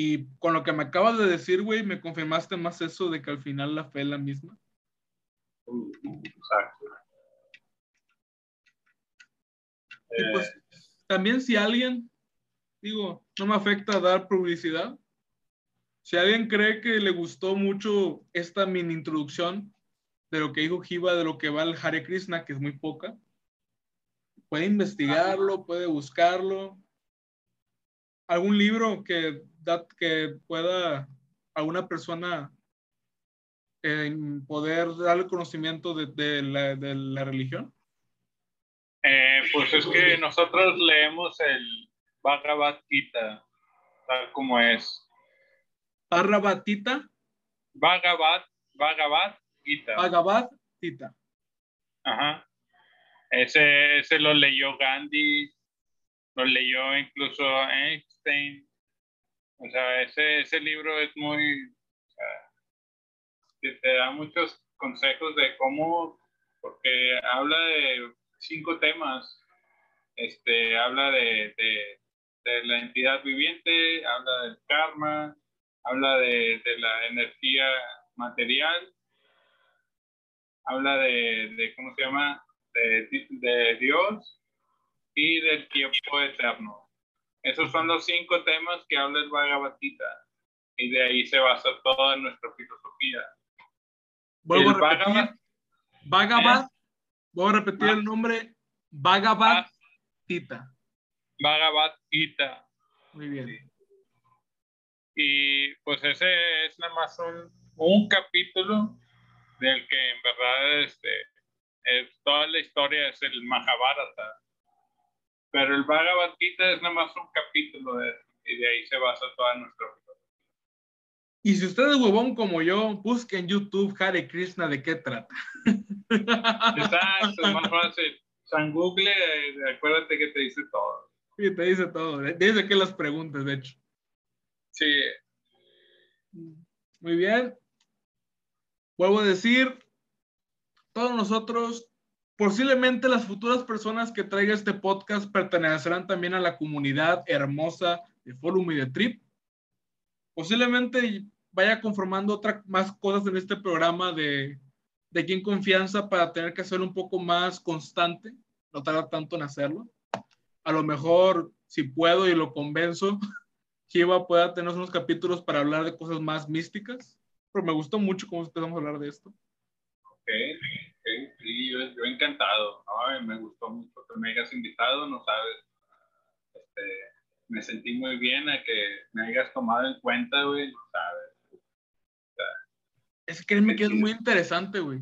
Y con lo que me acabas de decir, güey, me confirmaste más eso de que al final la fe es la misma. Exacto. Y pues también si alguien, digo, no me afecta dar publicidad. Si alguien cree que le gustó mucho esta mini introducción de lo que dijo Jiva, de lo que va el Hare Krishna, que es muy poca, puede investigarlo, puede buscarlo. Algún libro que, que pueda alguna persona eh, poder darle conocimiento de, la, de la religión. Eh, pues es que nosotros leemos el Bhagavad Gita, tal como es. ¿Bhagavad Gita? Bhagavad, Bhagavad Gita. Bhagavad Gita. Ajá. Ese, ese lo leyó Gandhi, lo leyó incluso Einstein. O sea, ese, ese libro es muy... O sea, te da muchos consejos de cómo, porque habla de cinco temas. Este, habla de, de, la entidad viviente, habla del karma, habla de, de la energía material, habla de, de ¿cómo se llama? De, Dios y del tiempo eterno. Esos son los cinco temas que habla el Bhagavad Gita y de ahí se basa toda nuestra filosofía. Vuelvo a repetir. Bhagavad Voy a repetir el nombre, Bhagavad Gita. Bhagavad Gita. Muy bien. Y pues ese es nada más un, un capítulo del que en verdad este, toda la historia es el Mahabharata. Pero el Bhagavad Gita es nada más un capítulo de, y de ahí se basa toda nuestra. Y si usted es huevón como yo, busque en YouTube Hare Krishna de qué trata. Exacto, es más fácil. San Google, eh, acuérdate que te dice todo. Sí, te dice todo. Dice que las preguntas, de hecho. Sí. Muy bien. Vuelvo a decir, todos nosotros, posiblemente las futuras personas que traiga este podcast pertenecerán también a la comunidad hermosa de Forum y de Trip. Posiblemente vaya conformando otras más cosas en este programa de de quién confianza para tener que hacerlo un poco más constante, no tarda tanto en hacerlo. A lo mejor, si puedo y lo convenzo, Jiva pueda tener unos capítulos para hablar de cosas más místicas, pero me gustó mucho cómo empezamos a hablar de esto. Ok, sí, yo, yo encantado, me gustó mucho que me hayas invitado, no sabes, este, me sentí muy bien a que me hayas tomado en cuenta, güey, no sabes Es que créeme que es muy interesante, güey.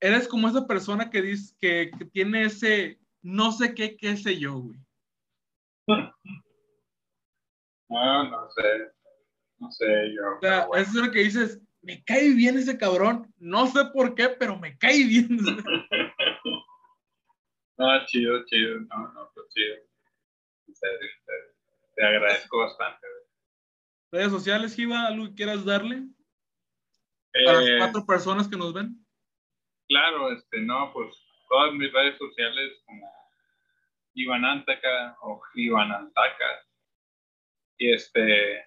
Eres como esa persona que dice que, que tiene ese no sé qué, qué sé yo, güey. No, no sé. No sé, yo. O sea, pero eso es lo que dices, me cae bien ese cabrón. No sé por qué, pero me cae bien. No, chido, chido. No, no, pues chido. En serio, en serio. Te agradezco bastante. Redes sociales, Giva, algo que quieras darle a las Eh, cuatro personas que nos ven. claro, este, no, pues todas mis redes sociales como Iván Antaca o Iván Antaca. Y este,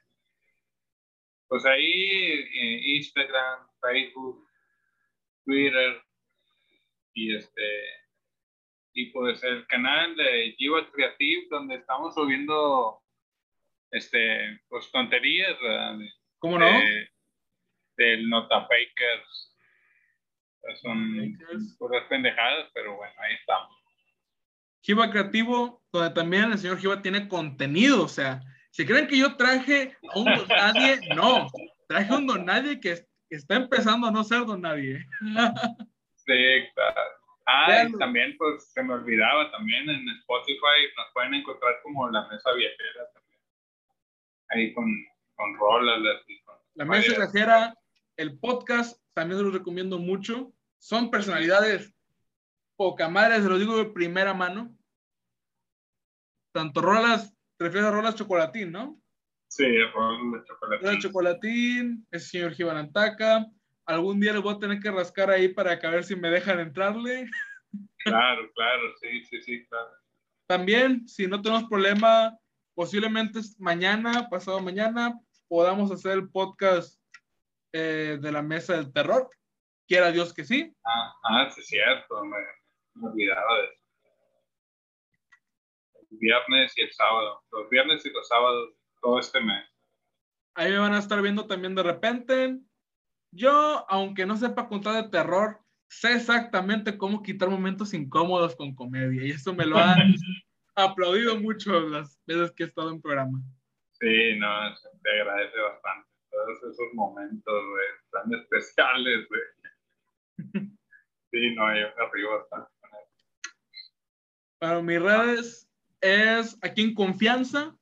pues ahí eh, Instagram, Facebook, Twitter y este, y pues el canal de Jiva Creative donde estamos subiendo este, pues tonterías, ¿verdad? ¿Cómo no? de- del Nota Fakers. Son Fakers. puras pendejadas, pero bueno, ahí estamos. Giva Creativo, donde también el señor Giva tiene contenido. O sea, si creen que yo traje a un don nadie, no. Traje a un don nadie que, está empezando a no ser don nadie. Sí, claro. Ah, y también, pues, se me olvidaba también en Spotify nos pueden encontrar como la mesa viajera también. Ahí con, con rolas con La mesa viajera, el podcast, también se los recomiendo mucho. Son personalidades poca madre, se los digo de primera mano. Tanto rolas, te refieres a rolas chocolatín, ¿no? Sí, rolas de chocolate. Rolas chocolatín, el señor Gibanantaca. Algún día les voy a tener que rascar ahí para que a ver si me dejan entrarle. Claro, claro, sí, sí, sí, claro. También, si no tenemos problema, posiblemente mañana, pasado mañana, podamos hacer el podcast eh, de la mesa del terror. Quiera Dios que sí. Ah, ah, sí, es cierto, me, me olvidaba de eso. Viernes y el sábado. Los viernes y los sábados, todo este mes. Ahí me van a estar viendo también de repente. Yo, aunque no sepa contar de terror, sé exactamente cómo quitar momentos incómodos con comedia. Y eso me lo han aplaudido mucho las veces que he estado en programa. Sí, no, se te agradece bastante. Todos esos momentos, güey, tan especiales, güey. Sí, no, yo me río bastante. Para mis redes es aquí en confianza.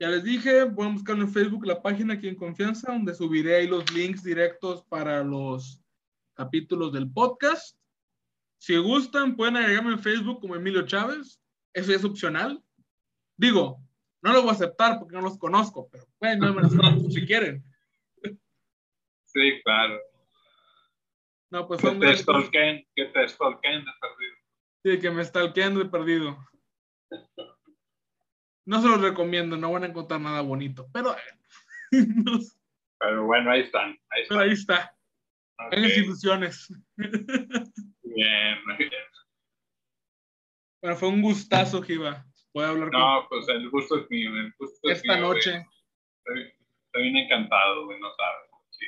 Ya les dije, voy a buscar en Facebook la página aquí en confianza, donde subiré ahí los links directos para los capítulos del podcast. Si gustan, pueden agregarme en Facebook como Emilio Chávez. Eso ya es opcional. Digo, no lo voy a aceptar porque no los conozco, pero pueden darme si quieren. Sí, claro. No, pues Que te stalken, que te stalken de perdido. Sí, que me stalkeando de perdido. No se los recomiendo, no van a encontrar nada bonito, pero, no sé, Pero bueno, ahí están. Ahí pero ahí está. Ok, Háganse ilusiones. Bien, muy bien. Bueno, fue un gustazo, Giva. Poder hablar con No, pues el gusto es mío. El gusto es esta güey. noche. Estoy, estoy bien encantado, güey, no sabes. Sí.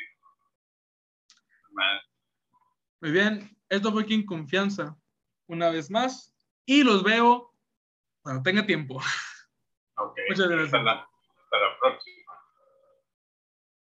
Muy bien, esto fue en confianza, una vez más, y los veo cuando tenga tiempo. Muchas gracias. Hasta la, hasta la próxima.